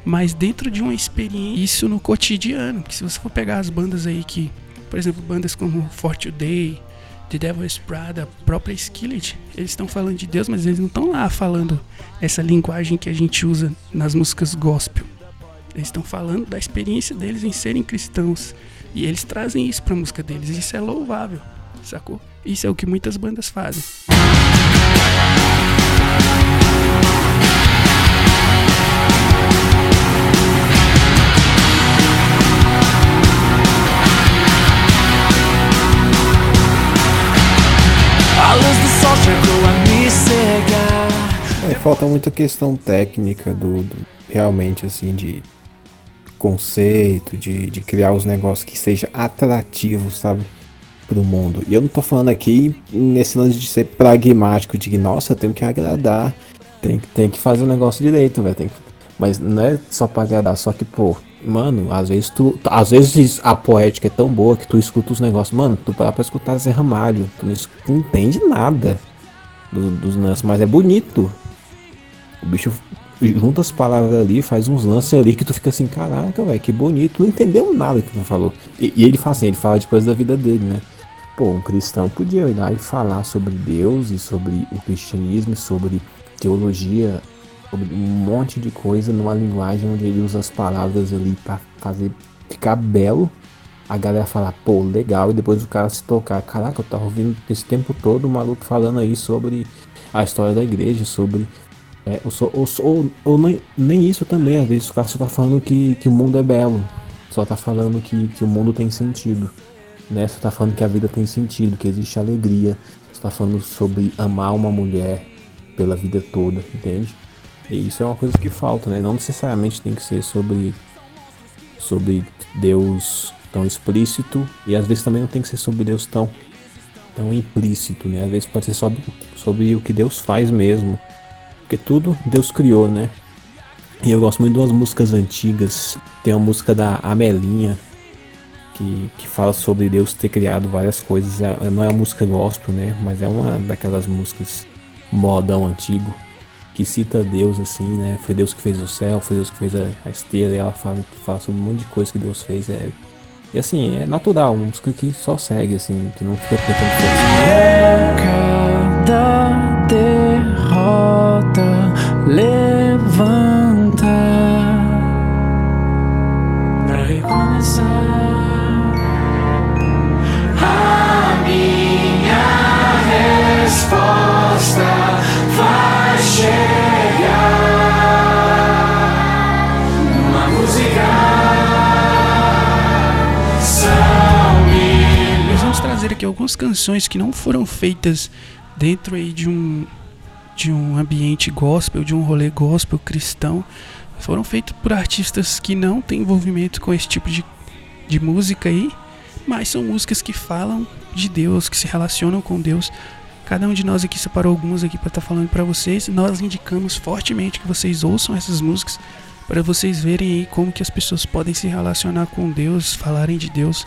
mas dentro de uma experiência, isso no cotidiano. Que se você for pegar as bandas aí que, por exemplo, bandas como For Today, The Devil's Prada, a própria Skillet, eles estão falando de Deus, mas eles não estão lá falando essa linguagem que a gente usa nas músicas gospel. Eles estão falando da experiência deles em serem cristãos. E eles trazem isso pra música deles. Isso é louvável, sacou? Isso é o que muitas bandas fazem. É, falta muita questão técnica do, do- realmente assim de conceito, de, de criar os negócios que seja atrativo, sabe, pro mundo. E eu não tô falando aqui nesse lance de ser pragmático, de que nossa, eu tenho que agradar, tem, tem que fazer o negócio direito, velho, tem que- mas não é só pra agradar, só que pô, mano, às vezes tu, às vezes a poética é tão boa que tu escuta os negócios, mano, tu para pra escutar Zé Ramalho, tu não entende nada do- dos lances, mas é bonito. O bicho junta as palavras ali, faz uns lances ali que tu fica assim, caraca, velho, que bonito. Não entendeu nada que tu falou. E, e ele fala assim, ele fala depois da vida dele, né? Pô, um cristão podia lá e falar sobre Deus e sobre o cristianismo, sobre teologia, sobre um monte de coisa numa linguagem onde ele usa as palavras ali pra fazer ficar belo a galera falar, pô, legal, e depois o cara se tocar, caraca, eu tava ouvindo esse tempo todo o maluco falando aí sobre a história da igreja, sobre. É, ou, ou, ou nem, nem isso também, às vezes o cara só tá falando que, que o mundo é belo, só tá falando que, que o mundo tem sentido, né? Só tá falando que a vida tem sentido, que existe alegria, só tá falando sobre amar uma mulher pela vida toda, entende? E isso é uma coisa que falta, né? Não necessariamente tem que ser sobre sobre Deus tão explícito e às vezes também não tem que ser sobre Deus tão tão implícito, né? Às vezes pode ser sobre, sobre o que Deus faz mesmo, porque tudo Deus criou, né? E eu gosto muito de umas músicas antigas. Tem uma música da Amelinha que, que fala sobre Deus ter criado várias coisas. É- Não é uma música gospel, né? Mas é uma daquelas músicas modão antigo que cita Deus assim, né? Foi Deus que fez o céu, foi Deus que fez a, a esteira, e ela fala, fala sobre um monte de coisa que Deus fez. É, e assim, é natural, uma música que só segue, assim, que não fica tentando forçar. Cada derrota levanta pra recomeçar. Resposta vai chegar. Aqui algumas canções que não foram feitas dentro aí de um de um ambiente gospel, de um rolê gospel cristão. Foram feitas por artistas que não têm envolvimento com esse tipo de, de música aí, mas são músicas que falam de Deus, que se relacionam com Deus. Cada um de nós aqui separou algumas aqui para estar falando para vocês. Nós indicamos fortemente que vocês ouçam essas músicas para vocês verem aí como que as pessoas podem se relacionar com Deus, falarem de Deus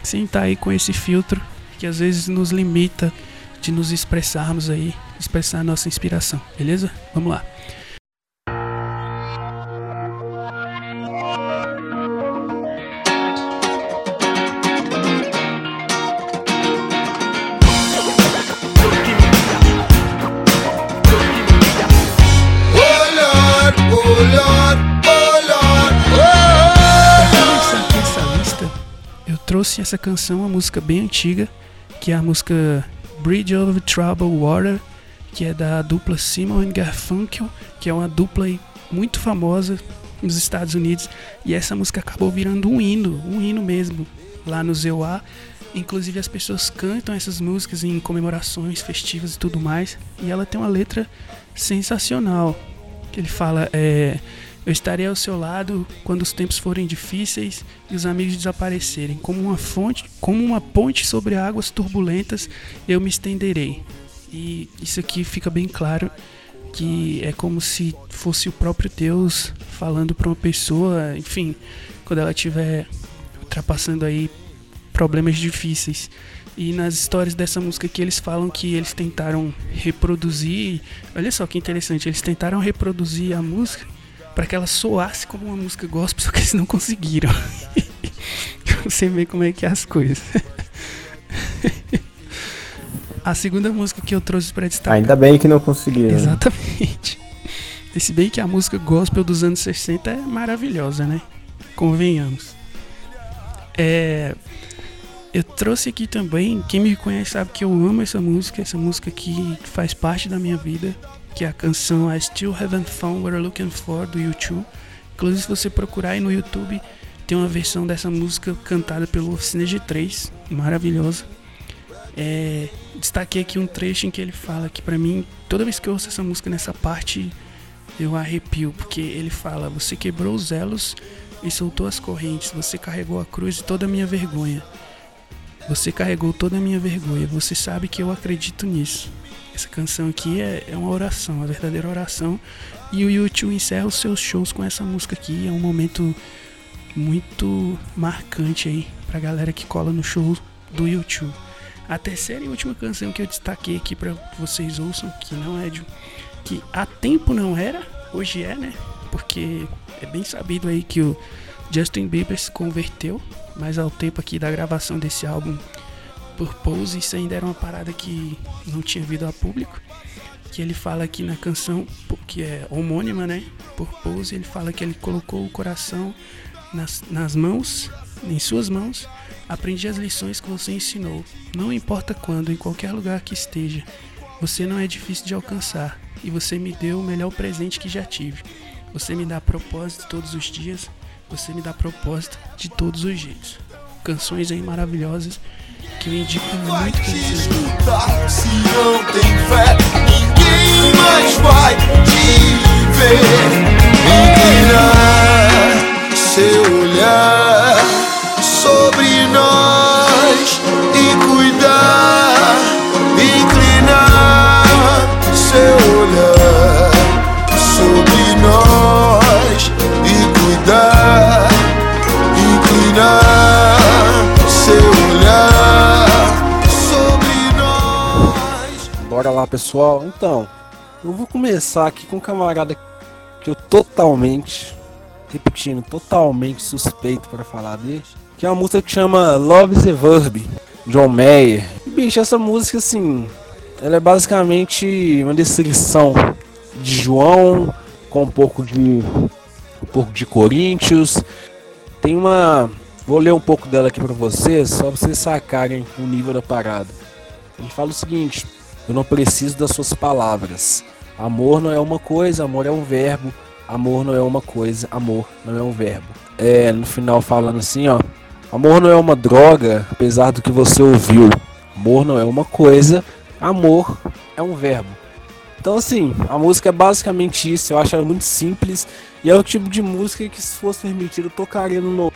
sem estar aí com esse filtro que às vezes nos limita de nos expressarmos aí, expressar a nossa inspiração, beleza? Vamos lá. Trouxe essa canção, uma música bem antiga, que é a música Bridge Over Troubled Water, que é da dupla Simon Garfunkel, que é uma dupla muito famosa nos Estados Unidos, e essa música acabou virando um hino, um hino mesmo, lá no ZEUA. Inclusive as pessoas cantam essas músicas em comemorações festivas e tudo mais, e ela tem uma letra sensacional, que ele fala é eu estarei ao seu lado quando os tempos forem difíceis e os amigos desaparecerem. Como uma fonte, como uma ponte sobre águas turbulentas, eu me estenderei. E isso aqui fica bem claro que é como se fosse o próprio Deus falando para uma pessoa, enfim, quando ela estiver ultrapassando aí problemas difíceis. E nas histórias dessa música aqui eles falam que eles tentaram reproduzir, olha só que interessante, eles tentaram reproduzir a música para que ela soasse como uma música gospel, só que eles não conseguiram. Você vê como é que é as coisas. A segunda música que eu trouxe para destacar. Ainda bem que não conseguiram. Exatamente. Se bem que a música gospel dos anos 60 é maravilhosa, né? Convenhamos. É, eu trouxe aqui também, quem me conhece sabe que eu amo essa música, essa música que faz parte da minha vida, que é a canção I Still Haven't Found What I'm Looking For do YouTube. Inclusive, se você procurar aí no YouTube, tem uma versão dessa música cantada pelo Oficina G3, maravilhosa. É, destaquei aqui um trecho em que ele fala que pra mim, toda vez que eu ouço essa música nessa parte, eu arrepio, porque ele fala: Você quebrou os elos e soltou as correntes, você carregou a cruz e toda a minha vergonha. Você carregou toda a minha vergonha, você sabe que eu acredito nisso. Essa canção aqui é, é uma oração, uma verdadeira oração. E o YouTube encerra os seus shows com essa música aqui. É um momento muito marcante aí pra galera que cola no show do YouTube. A terceira e última canção que eu destaquei aqui pra vocês ouçam, que não é de. que há tempo não era, hoje é, né? Porque é bem sabido aí que o Justin Bieber se converteu, mas ao tempo aqui da gravação desse álbum por Pose, isso ainda era uma parada que não tinha vindo a público. Que ele fala aqui na canção, que é homônima, né? Por Pose, ele fala que ele colocou o coração nas, nas mãos em suas mãos, aprendi as lições que você ensinou. Não importa quando, em qualquer lugar que esteja, você não é difícil de alcançar e você me deu o melhor presente que já tive. Você me dá propósito todos os dias, você me dá propósito de todos os jeitos. Canções aí maravilhosas que eu indico muito que você escutar se não tem fé ninguém mais vai te ver inclinar seu olhar sobre nós e cuidar Bora lá, pessoal. Então, eu vou começar aqui com um camarada que eu totalmente, repetindo, totalmente suspeito para falar dele, que é uma música que chama Love a Verb, John Mayer. E, bicho, essa música, assim, ela é basicamente uma descrição de João com um pouco de um pouco de Coríntios. Tem uma, vou ler um pouco dela aqui para vocês, só vocês sacarem o nível da parada. Ele fala o seguinte: Eu não preciso das suas palavras. Amor não é uma coisa, amor é um verbo. Amor não é uma coisa, amor não é um verbo. É, no final falando assim, ó. Amor não é uma droga, apesar do que você ouviu. Amor não é uma coisa, amor é um verbo. Então assim, a música é basicamente isso, eu acho ela muito simples e é o tipo de música que se fosse permitido eu tocaria no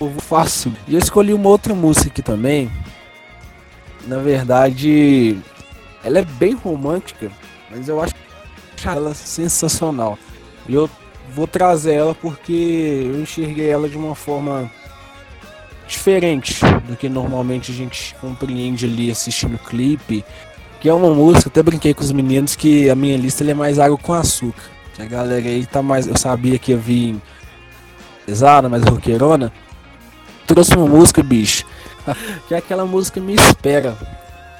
novo fácil. E eu escolhi uma outra música aqui também. Na verdade, ela é bem romântica, mas eu acho ela sensacional. E eu vou trazer ela porque eu enxerguei ela de uma forma diferente do que normalmente a gente compreende ali assistindo o clipe. Que é uma música, até brinquei com os meninos que a minha lista é mais água com açúcar. Que a galera aí tá mais. Eu sabia que ia vir pesada, mais roqueirona. Trouxe uma música, bicho. que é aquela música Me Espera.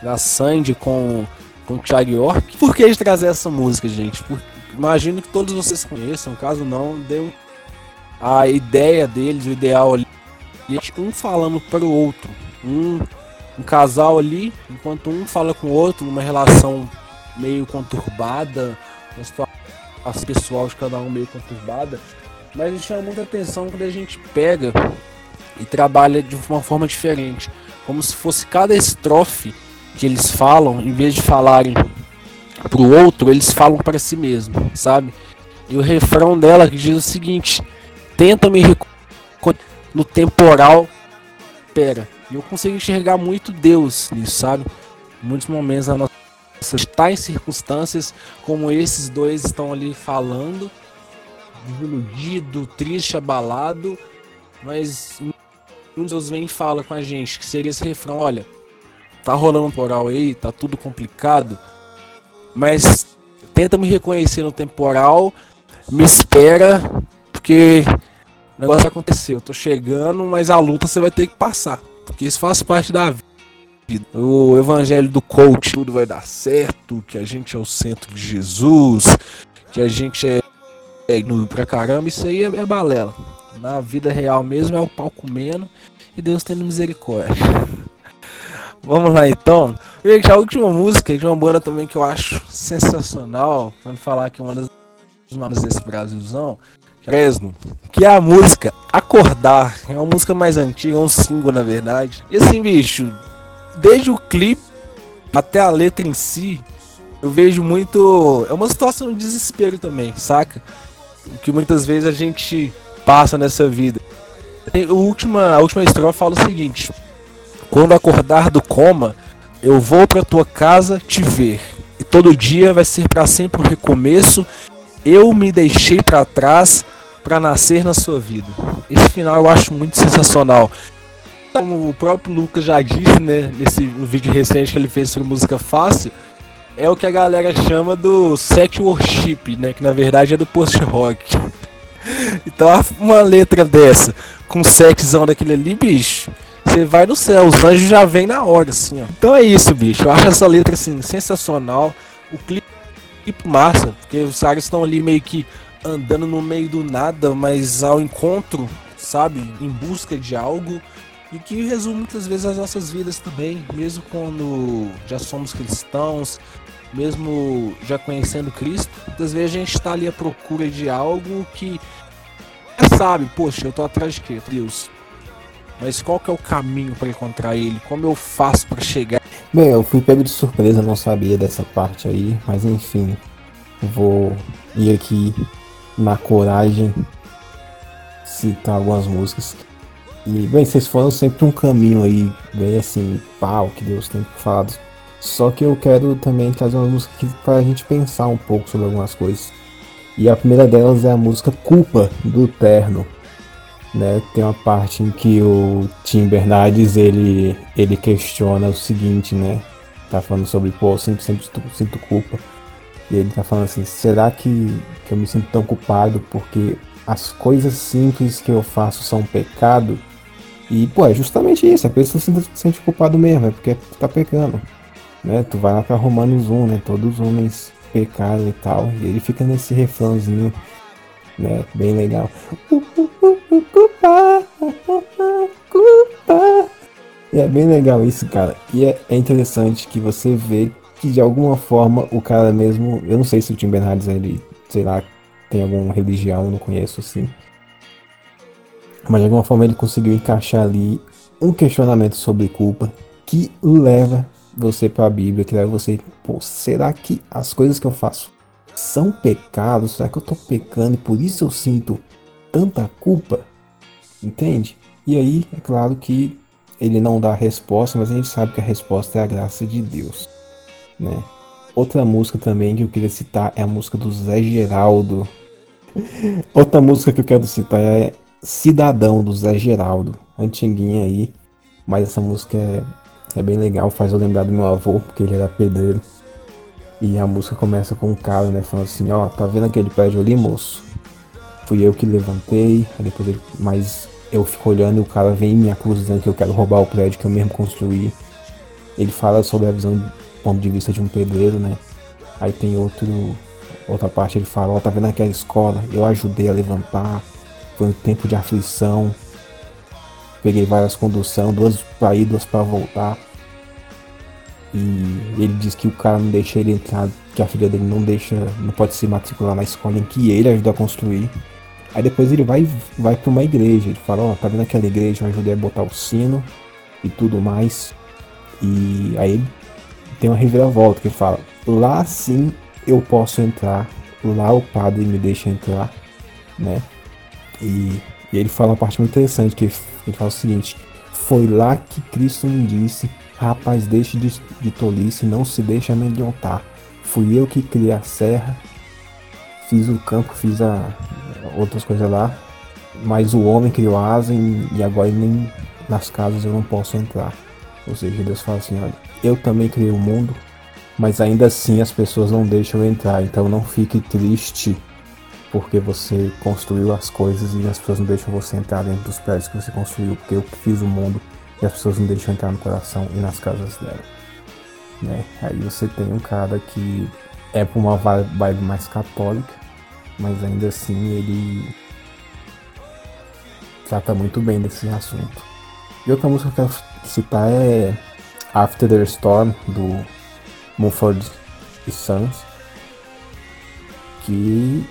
Da Sandy com, com o Thiago York. Por que de trazer essa música, gente? Porque imagino que todos vocês conheçam, caso não, deu a ideia deles, o ideal ali. Um falando para o outro. Um, um casal ali, enquanto um fala com o outro, numa relação meio conturbada, uma situação pessoal de cada um meio conturbada. Mas me chama muita atenção quando a gente pega e trabalha de uma forma diferente. Como se fosse cada estrofe que eles falam, em vez de falarem pro outro, eles falam para si mesmo, sabe? E o refrão dela diz o seguinte: tenta me no temporal. Pera, e eu consigo enxergar muito Deus nisso, sabe? Muitos momentos a nossa está em circunstâncias como esses dois estão ali falando, desiludido, triste, abalado, mas um Deus vem e fala com a gente que seria esse refrão, olha, tá rolando um temporal aí, tá tudo complicado, mas tenta me reconhecer no temporal, me espera, porque o negócio aconteceu, eu tô chegando, mas a luta você vai ter que passar, porque isso faz parte da vida. O evangelho do coach, tudo vai dar certo, que a gente é o centro de Jesus, que a gente é, é pra caramba, isso aí é, é balela. Na vida real mesmo é o pau comendo e Deus tendo misericórdia. Vamos lá então. Gente, a última música de uma banda também que eu acho sensacional, vamos falar que é uma das bandas desse Brasilzão, Fresno, que é a música Acordar. É uma música mais antiga, é um single na verdade. E assim, bicho, desde o clipe até a letra em si, eu vejo muito. É uma situação de desespero também, saca? Que muitas vezes a gente passa nessa vida. A última, a última estrofe fala o seguinte: Quando acordar do coma, eu vou pra tua casa te ver. E todo dia vai ser para sempre um recomeço. Eu me deixei para trás para nascer na sua vida. Esse final eu acho muito sensacional. Como o próprio Lucas já disse, né, nesse vídeo recente que ele fez sobre música fácil, é o que a galera chama do sex worship, né, que na verdade é do post rock. Então uma letra dessa, com sexzão daquele ali, bicho, você vai no céu, os anjos já vêm na hora, assim, ó. Então é isso, bicho. Eu acho essa letra assim sensacional. O clipe massa, porque os caras estão ali meio que andando no meio do nada, mas ao encontro sabe, em busca de algo e que resume muitas vezes as nossas vidas também, mesmo quando já somos cristãos, mesmo já conhecendo Cristo, muitas vezes a gente está ali à procura de algo que sabe, poxa, eu tô atrás de quê? Deus. Mas qual que é o caminho para encontrar ele? Como eu faço para chegar? Bem, eu fui pego de surpresa, não sabia dessa parte aí, mas enfim, vou ir aqui na coragem citar algumas músicas. E, bem, vocês foram sempre um caminho aí, bem assim, pau, que Deus tem falado. Só que eu quero também trazer uma música aqui pra gente pensar um pouco sobre algumas coisas. E a primeira delas é a música Culpa, do Terno. Né? Tem uma parte em que o Tim Bernardes ele, ele questiona o seguinte, né? Tá falando sobre, pô, eu sempre, sempre sinto culpa. E ele tá falando assim, será que, que eu me sinto tão culpado porque as coisas simples que eu faço são pecado? E, pô, é justamente isso, a pessoa se sente culpado mesmo, é porque tu tá pecando. Né? Tu vai lá pra Romanos 1, né? Todos os homens pecaram e tal. E ele fica nesse refrãozinho, né? Bem legal. E é bem legal isso, cara. E é, é interessante que você vê que de alguma forma o cara mesmo. Eu não sei se o Tim Bernardes ele, sei lá, tem alguma religião, não conheço assim. Mas de alguma forma ele conseguiu encaixar ali um questionamento sobre culpa que leva você para a Bíblia, que leva você, pô, será que as coisas que eu faço são pecados? Será que eu tô pecando e por isso eu sinto tanta culpa? Entende? E aí, é claro que ele não dá a resposta, mas a gente sabe que a resposta é a graça de Deus, né? Outra música também que eu queria citar é a música do Zé Geraldo. Outra música que eu quero citar é Cidadão do Zé Geraldo, antiguinha aí, mas essa música é, é bem legal, faz eu lembrar do meu avô, porque ele era pedreiro. E a música começa com um cara, né, falando assim, ó, tá vendo aquele prédio ali, moço? Fui eu que levantei, aí depois ele, mas eu fico olhando e o cara vem me acusando que eu quero roubar o prédio que eu mesmo construí. Ele fala sobre a visão do ponto de vista de um pedreiro, né? Aí tem outro outra parte ele fala, ó, tá vendo aquela escola? Eu ajudei a levantar, foi um tempo de aflição. Peguei várias condução, duas para ir, duas para voltar. E ele diz que o cara não deixa ele entrar, que a filha dele não deixa, não pode se matricular na escola em que ele ajudou a construir. Aí depois ele vai vai para uma igreja, ele fala, ó, oh, tá vendo aquela igreja, eu ajudei a botar o sino e tudo mais. E aí tem uma reviravolta que fala, lá sim eu posso entrar, lá o padre me deixa entrar, né? E, e ele fala uma parte muito interessante, que ele fala o seguinte, foi lá que Cristo me disse, rapaz, deixe de, de tolice, não se deixe amedrontar. Fui eu que criei a serra, fiz o campo, fiz a, outras coisas lá, mas o homem criou a asa e, e agora nem nas casas eu não posso entrar. Ou seja, Deus fala assim, olha, eu também criei o mundo, mas ainda assim as pessoas não deixam entrar, então não fique triste porque você construiu as coisas e as pessoas não deixam você entrar dentro dos prédios que você construiu, porque eu fiz o mundo e as pessoas não deixam entrar no coração e nas casas dela. Né? Aí você tem um cara que é por uma vibe mais católica, mas ainda assim ele trata muito bem desse assunto. E outra música que eu quero citar é After the Storm, do Mumford Sons, que,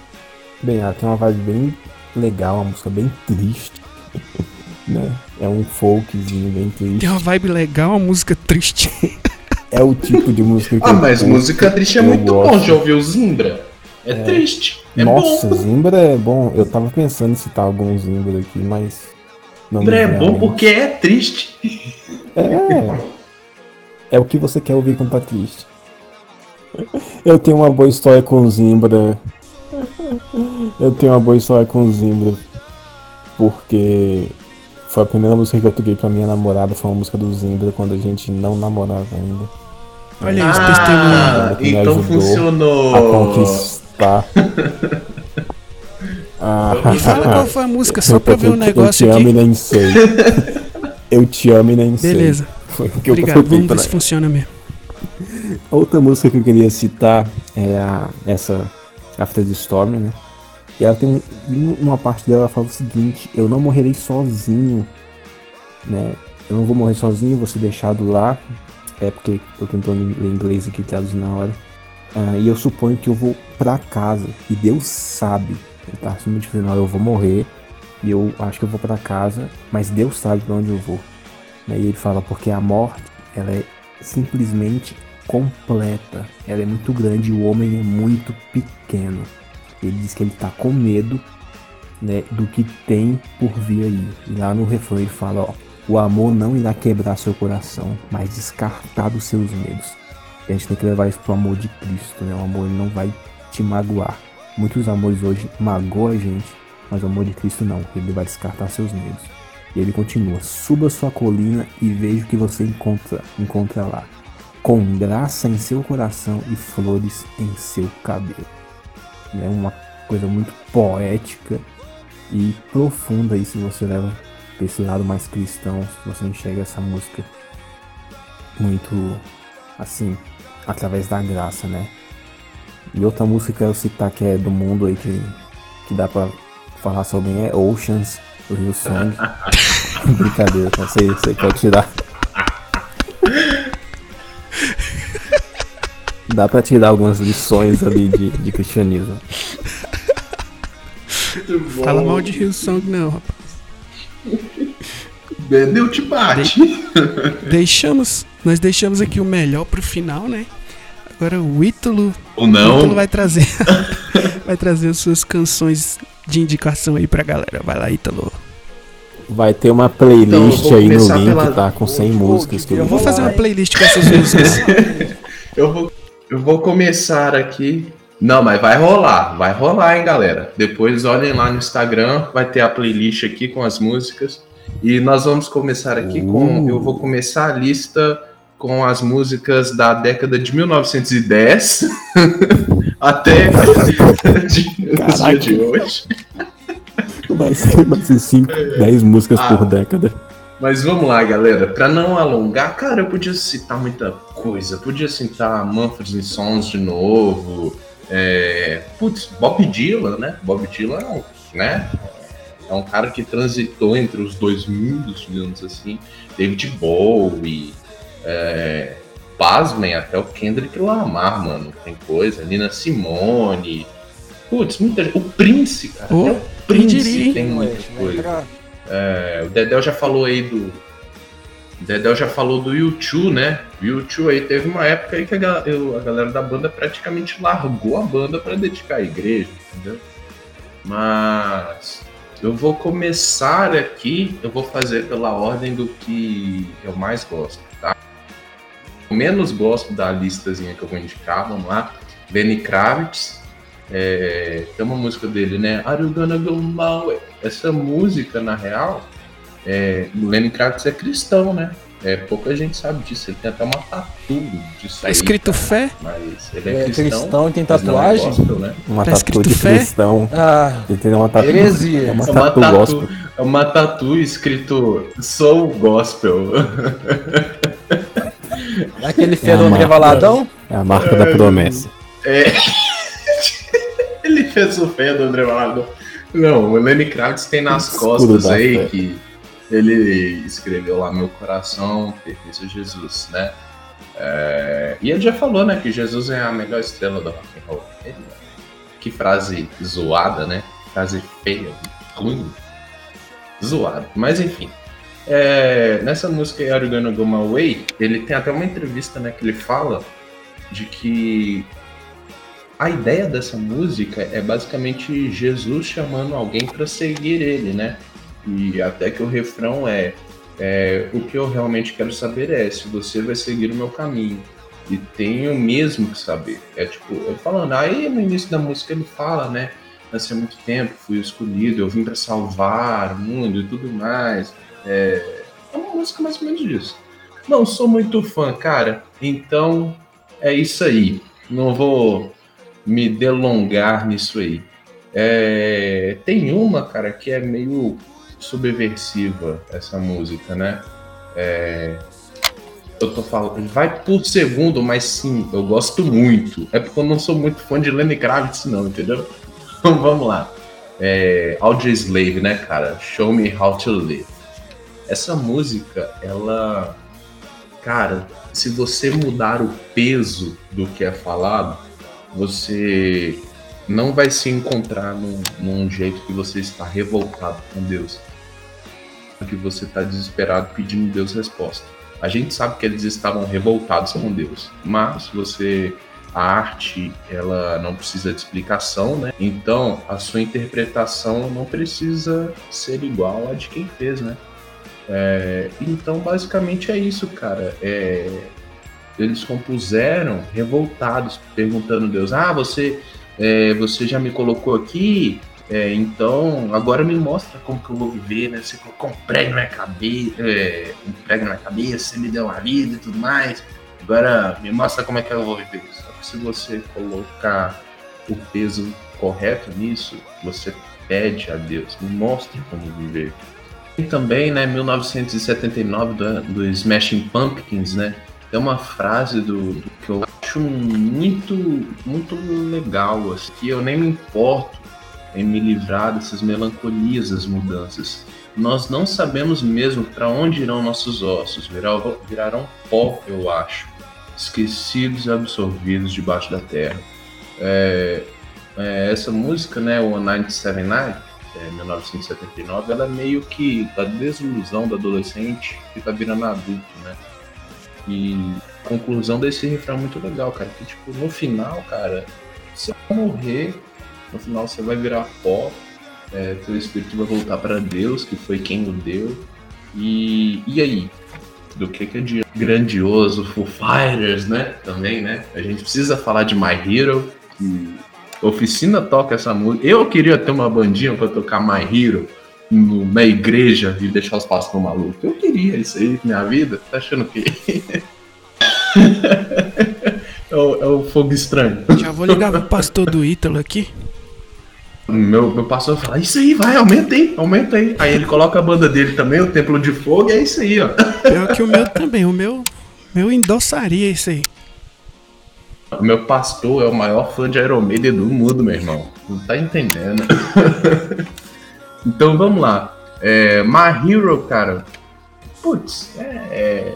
bem, ela tem uma vibe bem legal, uma música bem triste, né? É um folkzinho bem triste. Tem uma vibe legal, uma música triste. é o tipo de música que Ah, mas música triste é muito gosto. bom, já ouviu Zimbra? É, é, triste. É Nossa, bom. Zimbra é bom. Eu tava pensando em citar alguns Zimbra aqui, mas. Não Zimbra é bom porque é triste. É. É o que você quer ouvir quando tá triste. Eu tenho uma boa história com o Zimbra. Eu tenho uma boa história com o Zimbra. Porque foi a primeira música que eu toquei pra minha namorada, foi uma música do Zimbra quando a gente não namorava ainda. Olha aí, ah, testemunho. Então funcionou. A conquistar. ah, Me fala qual foi a música, só pra ver um negócio aqui. Eu te amo e nem sei. eu te amo e nem sei. Beleza. Foi o que Obrigado, eu vamos ver se funciona mesmo. Outra música que eu queria citar é a, essa After the Storm, né? E ela tem um, uma parte dela ela fala o seguinte: eu não morrerei sozinho, né? Eu não vou morrer sozinho, vou ser deixado lá. É porque eu tentando ler inglês aqui traduzir na hora. Ah, e eu suponho que eu vou pra casa. E Deus sabe. Ele tá acima de eu vou morrer. E eu acho que eu vou pra casa. Mas Deus sabe pra onde eu vou. Né? E ele fala, porque a morte, ela é simplesmente completa. Ela é muito grande e o homem é muito pequeno. Ele diz que ele tá com medo né, do que tem por vir aí. E lá no refrão ele fala, ó, o amor não irá quebrar seu coração, mas descartar dos seus medos. E a gente tem que levar isso pro amor de Cristo, né? O amor não vai te magoar. Muitos amores hoje magoam a gente, mas o amor de Cristo não. Ele vai descartar seus medos. E ele continua: suba sua colina e veja o que você encontra, encontra lá. Com graça em seu coração e flores em seu cabelo. É uma coisa muito poética e profunda aí se você leva pra esse lado mais cristão, se você enxerga essa música muito assim, através da graça, né? E outra música que eu citar que é do mundo aí que, que dá pra falar sobre é Oceans, do Rio Song. Brincadeira? Você, você pode tirar. Dá pra tirar algumas lições ali de, de cristianismo. Fala mal de Rio Song, não, rapaz. Bebeu te bate. Deixamos, nós deixamos aqui o melhor pro final, né? Agora o Ítalo, Ou o não. Ítalo vai trazer, vai trazer as suas canções de indicação aí pra galera. Vai lá, Ítalo. Vai ter uma Então, playlist vou aí no link, pela- tá? Com 100 músicas. Que eu Eu vou fazer uma playlist com essas músicas. Eu vou, eu vou começar aqui. Não, mas vai rolar, vai rolar, hein, galera. Depois olhem lá no Instagram, vai ter a playlist aqui com as músicas. E nós vamos começar aqui com. Uh. Eu vou começar a lista com as músicas da década de 1910 até Caraca. dias de hoje. Vai ser, vai ser 5, 10 músicas Ah. por década. Mas vamos lá, galera. Pra não alongar, cara, eu podia citar muita coisa. Podia citar Manfred Sons de novo. É... Putz, Bob Dylan, né? Bob Dylan é um, né? é um cara que transitou entre os dois mundos, digamos assim. David Bowie. É... Pasmem, até o Kendrick Lamar, mano. Tem coisa. Nina Simone. Putz, muita gente. O Prince, cara. Oh, até o Prince diria, tem muita coisa. entrar. É, o Dedel já falou aí do. O Dedel já falou do YouTube, né? O YouTube aí teve uma época aí que a, eu- a galera da banda praticamente largou a banda para dedicar à igreja, entendeu? Mas eu vou começar aqui, eu vou fazer pela ordem do que eu mais gosto, tá? Eu menos gosto da listazinha que eu vou indicar, vamos lá. Lenny Kravitz, é, tem uma música dele, né? Are you gonna go my way? Essa música, na real, é, o Lenny Kravitz é cristão, né? É, pouca gente sabe disso. Ele tem até uma tatu disso. Tá aí, escrito cara. fé? Mas ele é, É cristão. cristão e tem é tatuagem? gospel, né? Uma Tá tatu de fé? cristão. Ah, Ele tem uma tatu. Heresia. É uma É uma tatu tatu. gospel. É uma tatu escrito Sou Gospel. aquele É fé do a André marca. Valadão? É a marca da promessa. É. Ele fez o fé do André Valadão. Não, o Lenny Kravitz tem nas costas aí fé. que ele escreveu lá Meu Coração Pertence a Jesus, né? É, E ele já falou, né, que Jesus é a melhor estrela do rock and roll. Ele- Que frase zoada, né? Frase feia, ruim. Zoado. Mas enfim. É, nessa música Are You Gonna Go My Way, ele tem até uma entrevista, né, que ele fala de que a ideia dessa música é basicamente Jesus chamando alguém para seguir ele, né? E até que o refrão é, é, o que eu realmente quero saber é se você vai seguir o meu caminho e tenho mesmo que saber. É tipo, ele falando, aí no início da música ele fala, né? Nasci há muito tempo, fui escolhido, eu vim para salvar o mundo e tudo mais. É, é uma música mais ou menos disso. Não sou muito fã, cara. Então é isso aí. Não vou me delongar nisso aí. É, tem uma, cara, que é meio subversiva essa música, né? É, eu tô falando, vai por segundo, mas sim, eu gosto muito. É porque eu não sou muito fã de Lenny Kravitz, não, entendeu? Então vamos lá. É, Audrey Slave, né, cara? Show Me How to Live. Essa música, ela. Cara, se você mudar o peso do que é falado, você não vai se encontrar num, num jeito que você está revoltado com Deus. Que você está desesperado pedindo Deus resposta. A gente sabe que eles estavam revoltados com Deus, mas você a arte ela não precisa de explicação, né? Então a sua interpretação não precisa ser igual a de quem fez, né? É, então basicamente é isso, cara. É, eles compuseram revoltados, perguntando a Deus: Ah, você, é, você já me colocou aqui, é, então agora me mostra como que eu vou viver, né? Você colocou um prego na cabeça, é, um na cabeça, você me deu uma vida e tudo mais. Agora me mostra como é que eu vou viver. Só que se você colocar o peso correto nisso, você pede a Deus, me mostre como viver. E também, né, 1979 do, do Smashing Pumpkins, né? Tem uma frase do, do, que eu acho muito, muito legal, assim, que eu nem me importo em me livrar dessas melancolias das mudanças. Nós não sabemos mesmo para onde irão nossos ossos, virarão, virarão pó, eu acho, esquecidos e absorvidos debaixo da terra. É, é, essa música, né, o 1979, é, 1979, ela é meio que da desilusão do adolescente que tá virando adulto, né? E a conclusão desse refrão é muito legal, cara. Que, tipo, no final, cara, você vai morrer, no final você vai virar pó, é, teu espírito vai voltar para Deus, que foi quem o deu. E, e aí? Do que que é dia grandioso, Foo Fighters, né? Também, né? A gente precisa falar de My Hero, que Oficina toca essa música. Eu queria ter uma bandinha para tocar My Hero no, na igreja e deixar os pastores malucos. Eu queria isso aí minha vida. Tá achando que. é, o, é o fogo estranho. Já vou ligar pro pastor do Ítalo aqui. Meu, meu pastor fala: Isso aí, vai, aumenta aí, aumenta aí. Aí ele coloca a banda dele também, o Templo de Fogo, e é isso aí, ó. Pior que o meu também. O meu, meu endossaria isso aí. O meu pastor é o maior fã de Iron Maiden do mundo, meu irmão. Não tá entendendo. então vamos lá. É, My Hero, cara. Putz, é, é,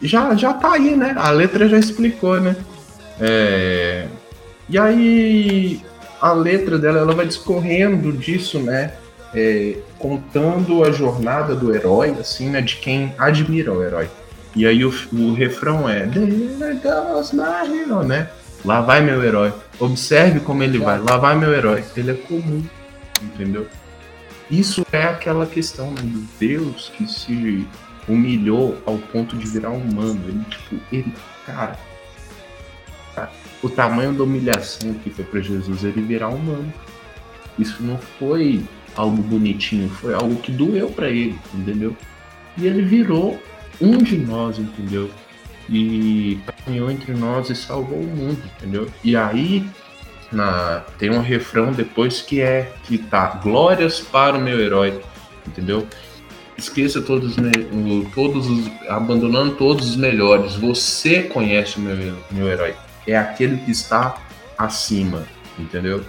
já, já tá aí, né? A letra já explicou, né? É, e aí a letra dela ela vai discorrendo disso, né? É, contando a jornada do herói, assim, né? De quem admira o herói. E aí o, o refrão é hero, né? Lá vai meu herói. Observe como ele vai. Lá vai meu herói. Ele é comum, entendeu? Isso é aquela questão né, do Deus que se humilhou ao ponto de virar humano. Ele, tipo, ele, cara, o tamanho da humilhação que foi para Jesus ele virar humano. Isso não foi algo bonitinho, foi algo que doeu para ele, entendeu? E ele virou um de nós, entendeu? E caminhou entre nós e salvou o mundo, entendeu? E aí na, tem um refrão depois que é que tá glórias para o meu herói, entendeu? Esqueça todos, todos os, abandonando todos os melhores. Você conhece o meu, meu herói. É aquele que está acima, entendeu?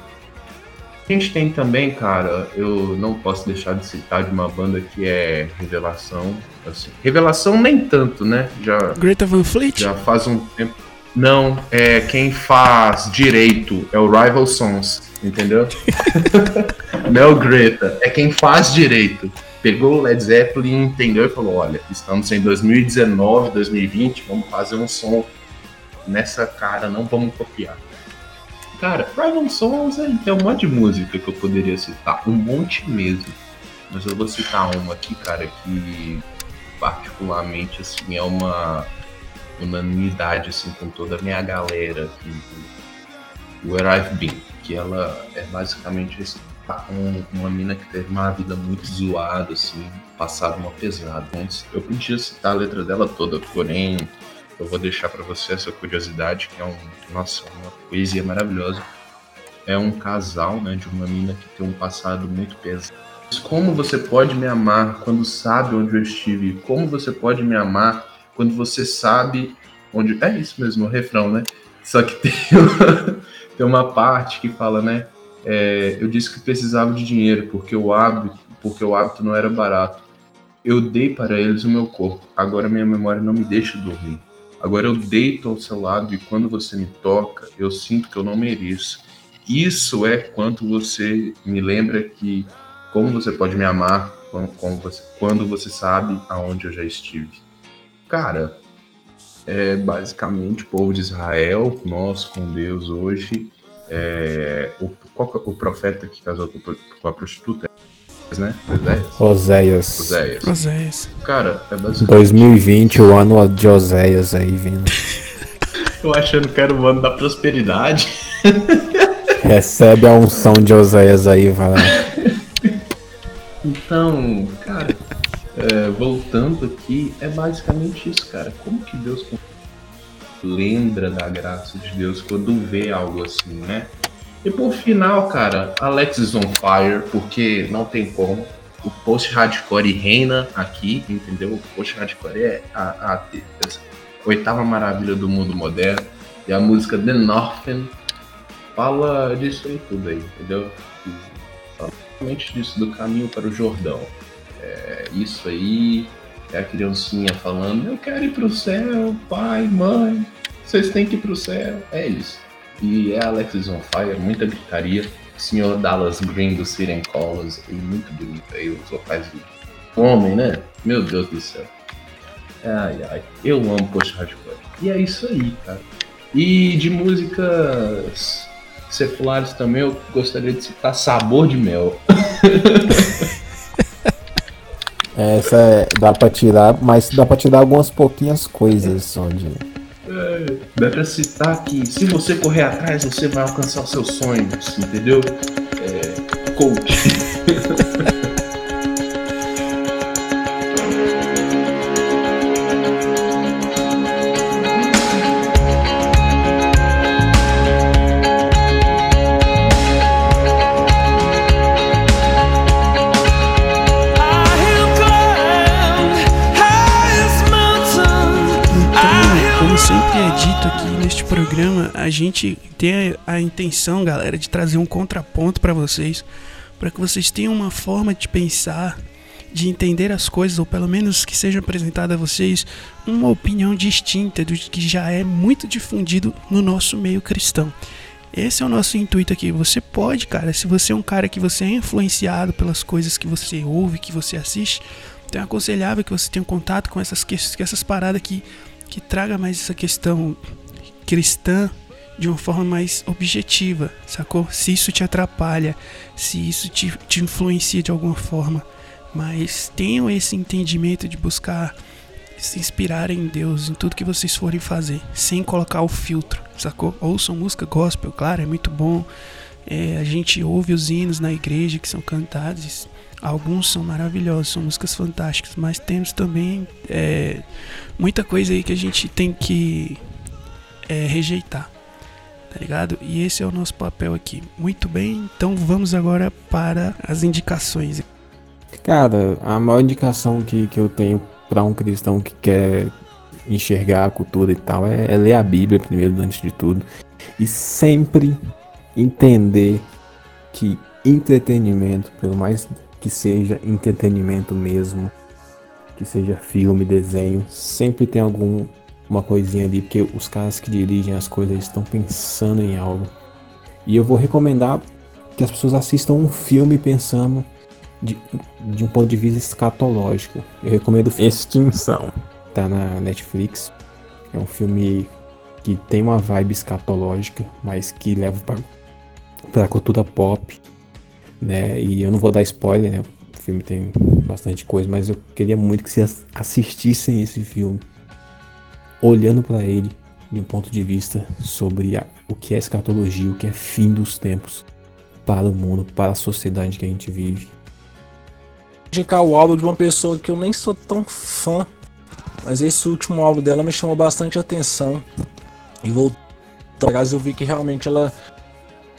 A gente tem também, cara, eu não posso deixar de citar de uma banda que é Revelação. Assim, Revelação nem tanto, né? Já, Greta Van Fleet? já faz um tempo. Não, é quem faz direito é o Rival Sons, entendeu? não é o Greta, é quem faz direito. Pegou o Led Zeppelin, entendeu e falou: olha, estamos em 2019, 2020, vamos fazer um som nessa cara, não vamos copiar. Cara, Rival Sons é, tem um monte de música que eu poderia citar, um monte mesmo. Mas eu vou citar uma aqui, cara, que particularmente assim é uma unanimidade assim com toda a minha galera do Where I've Been, que ela é basicamente com uma mina que teve uma vida muito zoada, assim, passado uma pesada. Antes, eu podia citar a letra dela toda, porém eu vou deixar para você essa curiosidade, que é um, nossa, uma poesia maravilhosa. É um casal, né, de uma mina que tem um passado muito pesado. Como você pode me amar quando sabe onde eu estive? Como você pode me amar quando você sabe onde. É isso mesmo, o refrão, né? Só que tem uma, tem uma parte que fala, né? É, eu disse que precisava de dinheiro porque o hábito, porque o hábito não era barato. Eu dei para eles o meu corpo. Agora minha memória não me deixa dormir. Agora eu deito ao seu lado e quando você me toca, eu sinto que eu não mereço. Isso é quanto você me lembra que como você pode me amar quando, você, quando você sabe aonde eu já estive. Cara, é basicamente o povo de Israel, nós com Deus hoje. É, o, qual, o profeta que casou com, com a prostituta, né? Oséias. Oséias. Oséias. Cara, é basicamente. 2020, o ano de Oséias aí vindo. Eu achando que era o ano da prosperidade. Recebe a unção de Oséias aí, vai lá. Então, cara, é, voltando aqui, é basicamente isso, cara. Como que Deus lembra da graça de Deus quando vê algo assim, né? E por final, cara, Alex is on fire, porque não tem como. O post-hardcore reina aqui, entendeu? O post-hardcore é a, a, a, oitava maravilha do mundo moderno. E a música The Northern fala disso aí tudo aí, entendeu? Fala realmente disso do caminho para o Jordão. É, isso aí é a criancinha falando: Eu quero ir pro céu, pai, mãe, vocês têm que ir pro céu. É isso. E é Alex is on fire, muita gritaria. Senhor Dallas Green do Siren Collins, e muito bonito aí, os vocais do homem, né? Meu Deus do céu. Ai, ai, eu amo post hardcore. E é isso aí, cara. E de músicas seculares também, eu gostaria de citar Sabor de Mel. Essa é, dá pra tirar, mas dá pra tirar algumas pouquinhas coisas só de. É, dá pra citar que se você correr atrás, você vai alcançar os seus sonhos, entendeu? É, coach. a gente tem a, intenção, galera, de trazer um contraponto para vocês, para que vocês tenham uma forma de pensar, de entender as coisas, ou pelo menos que seja apresentada a vocês uma opinião distinta do que já é muito difundido no nosso meio cristão. Esse é o nosso intuito aqui. Você pode, cara, se você é um cara que você é influenciado pelas coisas que você ouve, que você assiste, então é aconselhável que você tenha contato com essas, que- essas paradas que, que traga mais essa questão cristã de uma forma mais objetiva, sacou? Se isso te atrapalha, se isso te, te influencia de alguma forma, mas tenham esse entendimento de buscar se inspirar em Deus em tudo que vocês forem fazer, sem colocar o filtro, sacou? Ouçam música gospel, claro, é muito bom. É, a gente ouve os hinos na igreja que são cantados, alguns são maravilhosos, são músicas fantásticas, mas temos também é, muita coisa aí que a gente tem que é, rejeitar, tá ligado? E esse é o nosso papel aqui. Muito bem, então vamos agora para as indicações. Cara, a maior indicação que, que eu tenho pra um cristão que quer enxergar a cultura e tal é, é ler a Bíblia primeiro, antes de tudo. E sempre entender que entretenimento, pelo mais que seja entretenimento mesmo, que seja filme, desenho, sempre tem algum uma coisinha ali, porque os caras que dirigem as coisas estão pensando em algo. E eu vou recomendar que as pessoas assistam um filme pensando de, de um ponto de vista escatológico. Eu recomendo Extinção. Tá na Netflix. É um filme que tem uma vibe escatológica, mas que leva para pra cultura pop, né? E eu não vou dar spoiler, né? O filme tem bastante coisa, mas eu queria muito que vocês assistissem esse filme, olhando para ele de um ponto de vista sobre a- o que é escatologia, o que é fim dos tempos para o mundo, para a sociedade que a gente vive. indicar o álbum de uma pessoa que eu nem sou tão fã, mas esse último álbum dela me chamou bastante atenção. E voltando atrás eu vi que realmente ela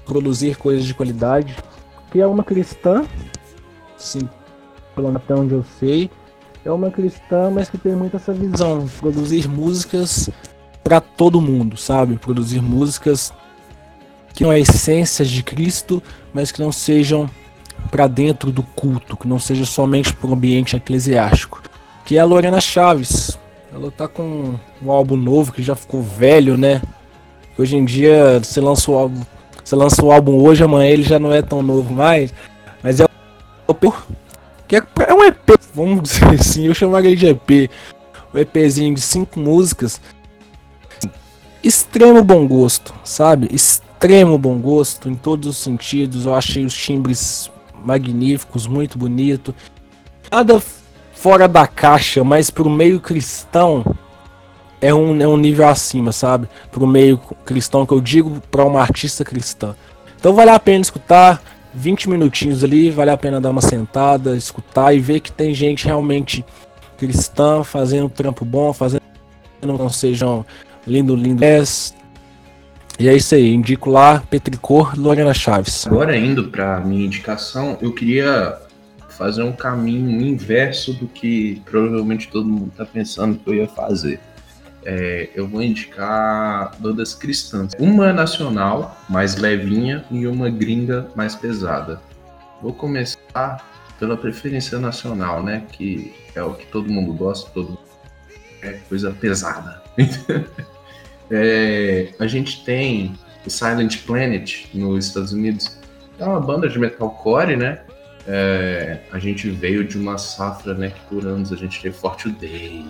produzir coisas de qualidade, que é uma cristã, sim, pelo até onde eu sei, é uma cristã, mas que tem muito essa visão, produzir músicas para todo mundo, sabe? Produzir músicas que não é essência de Cristo, mas que não sejam para dentro do culto, que não seja somente para o ambiente eclesiástico. Que é a Lorena Chaves. Ela tá com um álbum novo que já ficou velho, né? Hoje em dia você lança o álbum, você lança o álbum hoje, amanhã ele já não é tão novo mais, mas é o que é, é um EP, vamos dizer assim, eu chamaria de EP. Um EPzinho de cinco músicas. Extremo bom gosto, sabe? Extremo bom gosto em todos os sentidos. Eu achei os timbres magníficos, muito bonito. Nada fora da caixa, mas pro meio cristão é um, é um nível acima, sabe? Pro meio cristão que eu digo para uma artista cristã. Então vale a pena escutar 20 minutinhos ali, vale a pena dar uma sentada, escutar e ver que tem gente realmente cristã fazendo trampo bom, fazendo não sejam lindo, lindo. E é isso aí, indico lá Petricor Lorena Chaves. Agora indo para minha indicação, eu queria fazer um caminho inverso do que provavelmente todo mundo está pensando que eu ia fazer. É, eu vou indicar bandas cristãs. Uma nacional, mais levinha, e uma gringa, mais pesada. Vou começar pela preferência nacional, né? Que é o que todo mundo gosta, todo mundo é coisa pesada. é, a gente tem o Silent Planet nos Estados Unidos. É uma banda de metalcore, né? É, a gente veio de uma safra, né? Que por anos a gente teve Forte Day,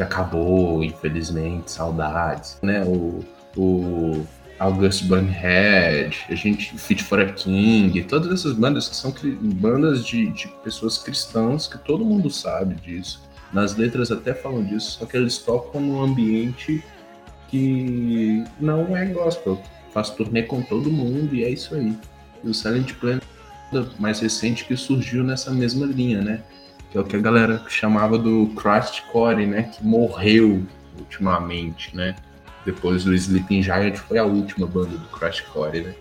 que acabou, infelizmente, saudades, né? O, o August Bunhead, a gente Fit for a King, todas essas bandas que são bandas de, de pessoas cristãs que todo mundo sabe disso. Nas letras até falam disso, só que eles tocam num ambiente que não é gospel. Faz turnê com todo mundo e é isso aí. E o Silent Planet mais recente que surgiu nessa mesma linha, né? Que é o que a galera chamava do Core, né? Que morreu ultimamente, né? Depois do Sleeping Giant foi a última banda do Core, né?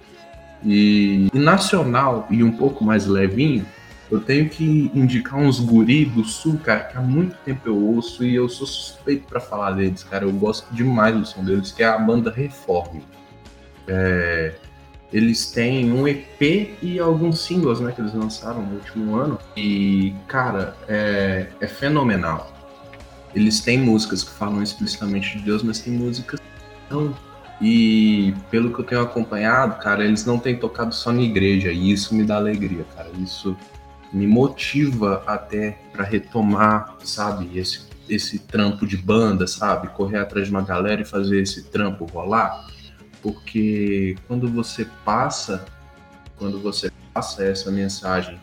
E, e nacional e um pouco mais levinho, eu tenho que indicar uns guri do sul, cara, que há muito tempo eu ouço e eu sou suspeito para falar deles, cara. Eu gosto demais do som deles, que é a banda Reforme. É, eles têm um EP e alguns singles, né, que eles lançaram no último ano. E, cara, é, é fenomenal. Eles têm músicas que falam explicitamente de Deus, mas tem músicas que não. E pelo que eu tenho acompanhado, cara, eles não têm tocado só na igreja, e isso me dá alegria, cara. Isso me motiva até para retomar, sabe, esse, esse trampo de banda, sabe? Correr atrás de uma galera e fazer esse trampo rolar porque quando você passa, quando você passa essa mensagem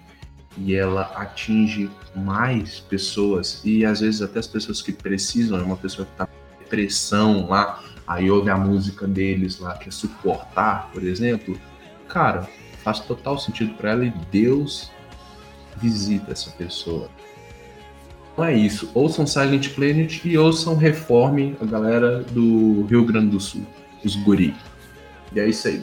e ela atinge mais pessoas e às vezes até as pessoas que precisam, é uma pessoa que está com depressão lá, aí ouve a música deles lá que é suportar, por exemplo, cara, faz total sentido para ela e Deus visita essa pessoa. Então é isso. Ouçam Silent Planet e ouçam Reforme, a galera do Rio Grande do Sul os guri. E é isso aí.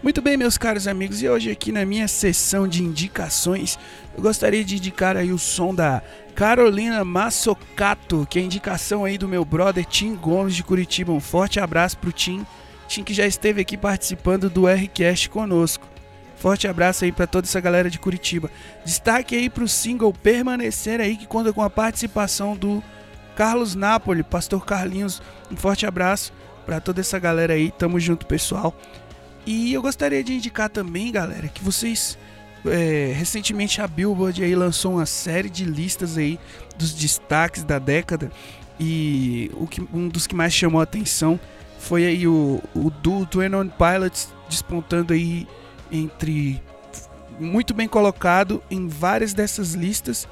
Muito bem, meus caros amigos, e hoje aqui na minha sessão de indicações, eu gostaria de indicar aí o som da Carolina Massocato, que é a indicação aí do meu brother Tim Gomes de Curitiba. Um forte abraço pro Tim, Tim que já esteve aqui participando do Rcast conosco. Forte abraço aí para toda essa galera de Curitiba. Destaque aí pro single Permanecer aí, que conta com a participação do Carlos Napoli, Pastor Carlinhos. Um forte abraço para toda essa galera aí. Tamo junto, pessoal. E eu gostaria de indicar também, galera, que vocês é, recentemente a Billboard aí lançou uma série de listas aí dos destaques da década e o que, um dos que mais chamou a atenção foi aí o, o do Twin On Pilots despontando aí entre muito bem colocado em várias dessas listas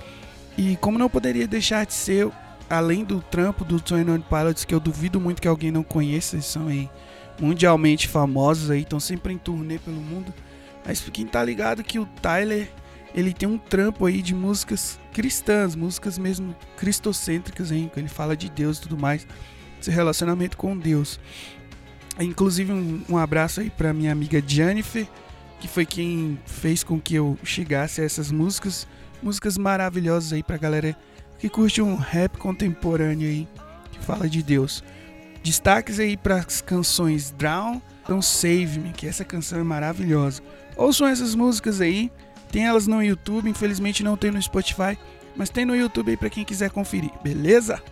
e como não poderia deixar de ser além do trampo do Twenty One Pilots, que eu duvido muito que alguém não conheça, eles são aí mundialmente famosos aí, estão sempre em turnê pelo mundo. Mas quem tá ligado que o Tyler, ele tem um trampo aí de músicas cristãs, músicas mesmo cristocêntricas, hein, ele fala de Deus e tudo mais, esse relacionamento com Deus. Inclusive um, um abraço aí para minha amiga Jennifer, que foi quem fez com que eu chegasse a essas músicas, músicas maravilhosas aí pra galera que curte um rap contemporâneo aí, que fala de Deus. Destaques aí para as canções Drown, então Save Me, que essa canção é maravilhosa. Ouçam essas músicas aí, tem elas no YouTube, infelizmente não tem no Spotify, mas tem no YouTube aí para quem quiser conferir, beleza?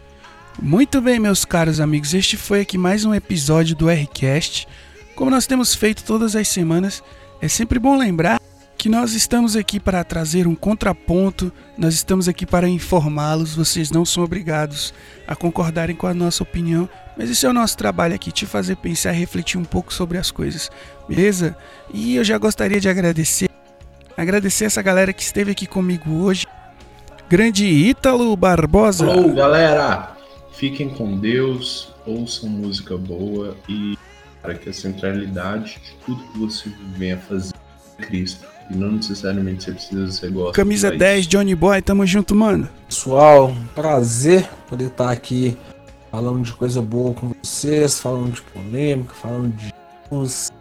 Muito bem, meus caros amigos, este foi aqui mais um episódio do Rcast. Como nós temos feito todas as semanas, é sempre bom lembrar que nós estamos aqui para trazer um contraponto, nós estamos aqui para informá-los, vocês não são obrigados a concordarem com a nossa opinião, mas esse é o nosso trabalho aqui, te fazer pensar e refletir um pouco sobre as coisas, beleza? E eu já gostaria de agradecer, agradecer essa galera que esteve aqui comigo hoje, grande Ítalo Barbosa. Falou, galera! Fiquem com Deus, ouçam música boa e para que a centralidade de tudo que você venha fazer é Cristo. E não necessariamente você precisa ser gospel. Camisa pra 10, Johnny Boy, tamo junto, mano. Pessoal, um prazer poder estar aqui falando de coisa boa com vocês, falando de polêmica, falando de música.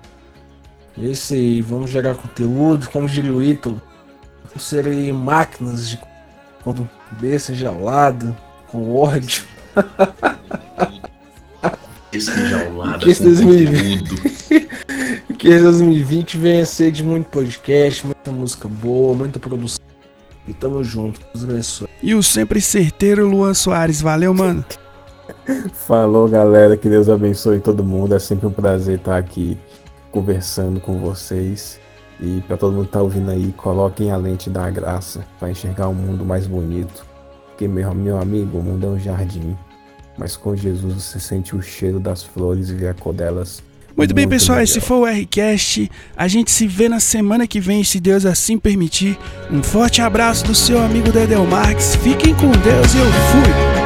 É isso aí, vamos gerar conteúdo, como diria o Ítalo, vamos ser aí máquinas de com cabeça gelada, com ódio. Que esse com 2020. conteúdo. Que esse 2020 venha ser de muito podcast, muita música boa, muita produção. E tamo junto, Deus abençoe. E o sempre certeiro Luan Soares, valeu, mano. Falou, galera. Que Deus abençoe todo mundo. É sempre um prazer estar aqui conversando com vocês. E para todo mundo que tá ouvindo aí, coloquem a lente da graça para enxergar um mundo mais bonito. Porque, meu, meu amigo, o mundo é um jardim. Mas com Jesus você sente o cheiro das flores e vê a cor delas. Muito bem, muito pessoal, melhor. esse foi o Rcast. A gente se vê na semana que vem, se Deus assim permitir. Um forte abraço do seu amigo Dedel Marques. Fiquem com Deus e eu fui.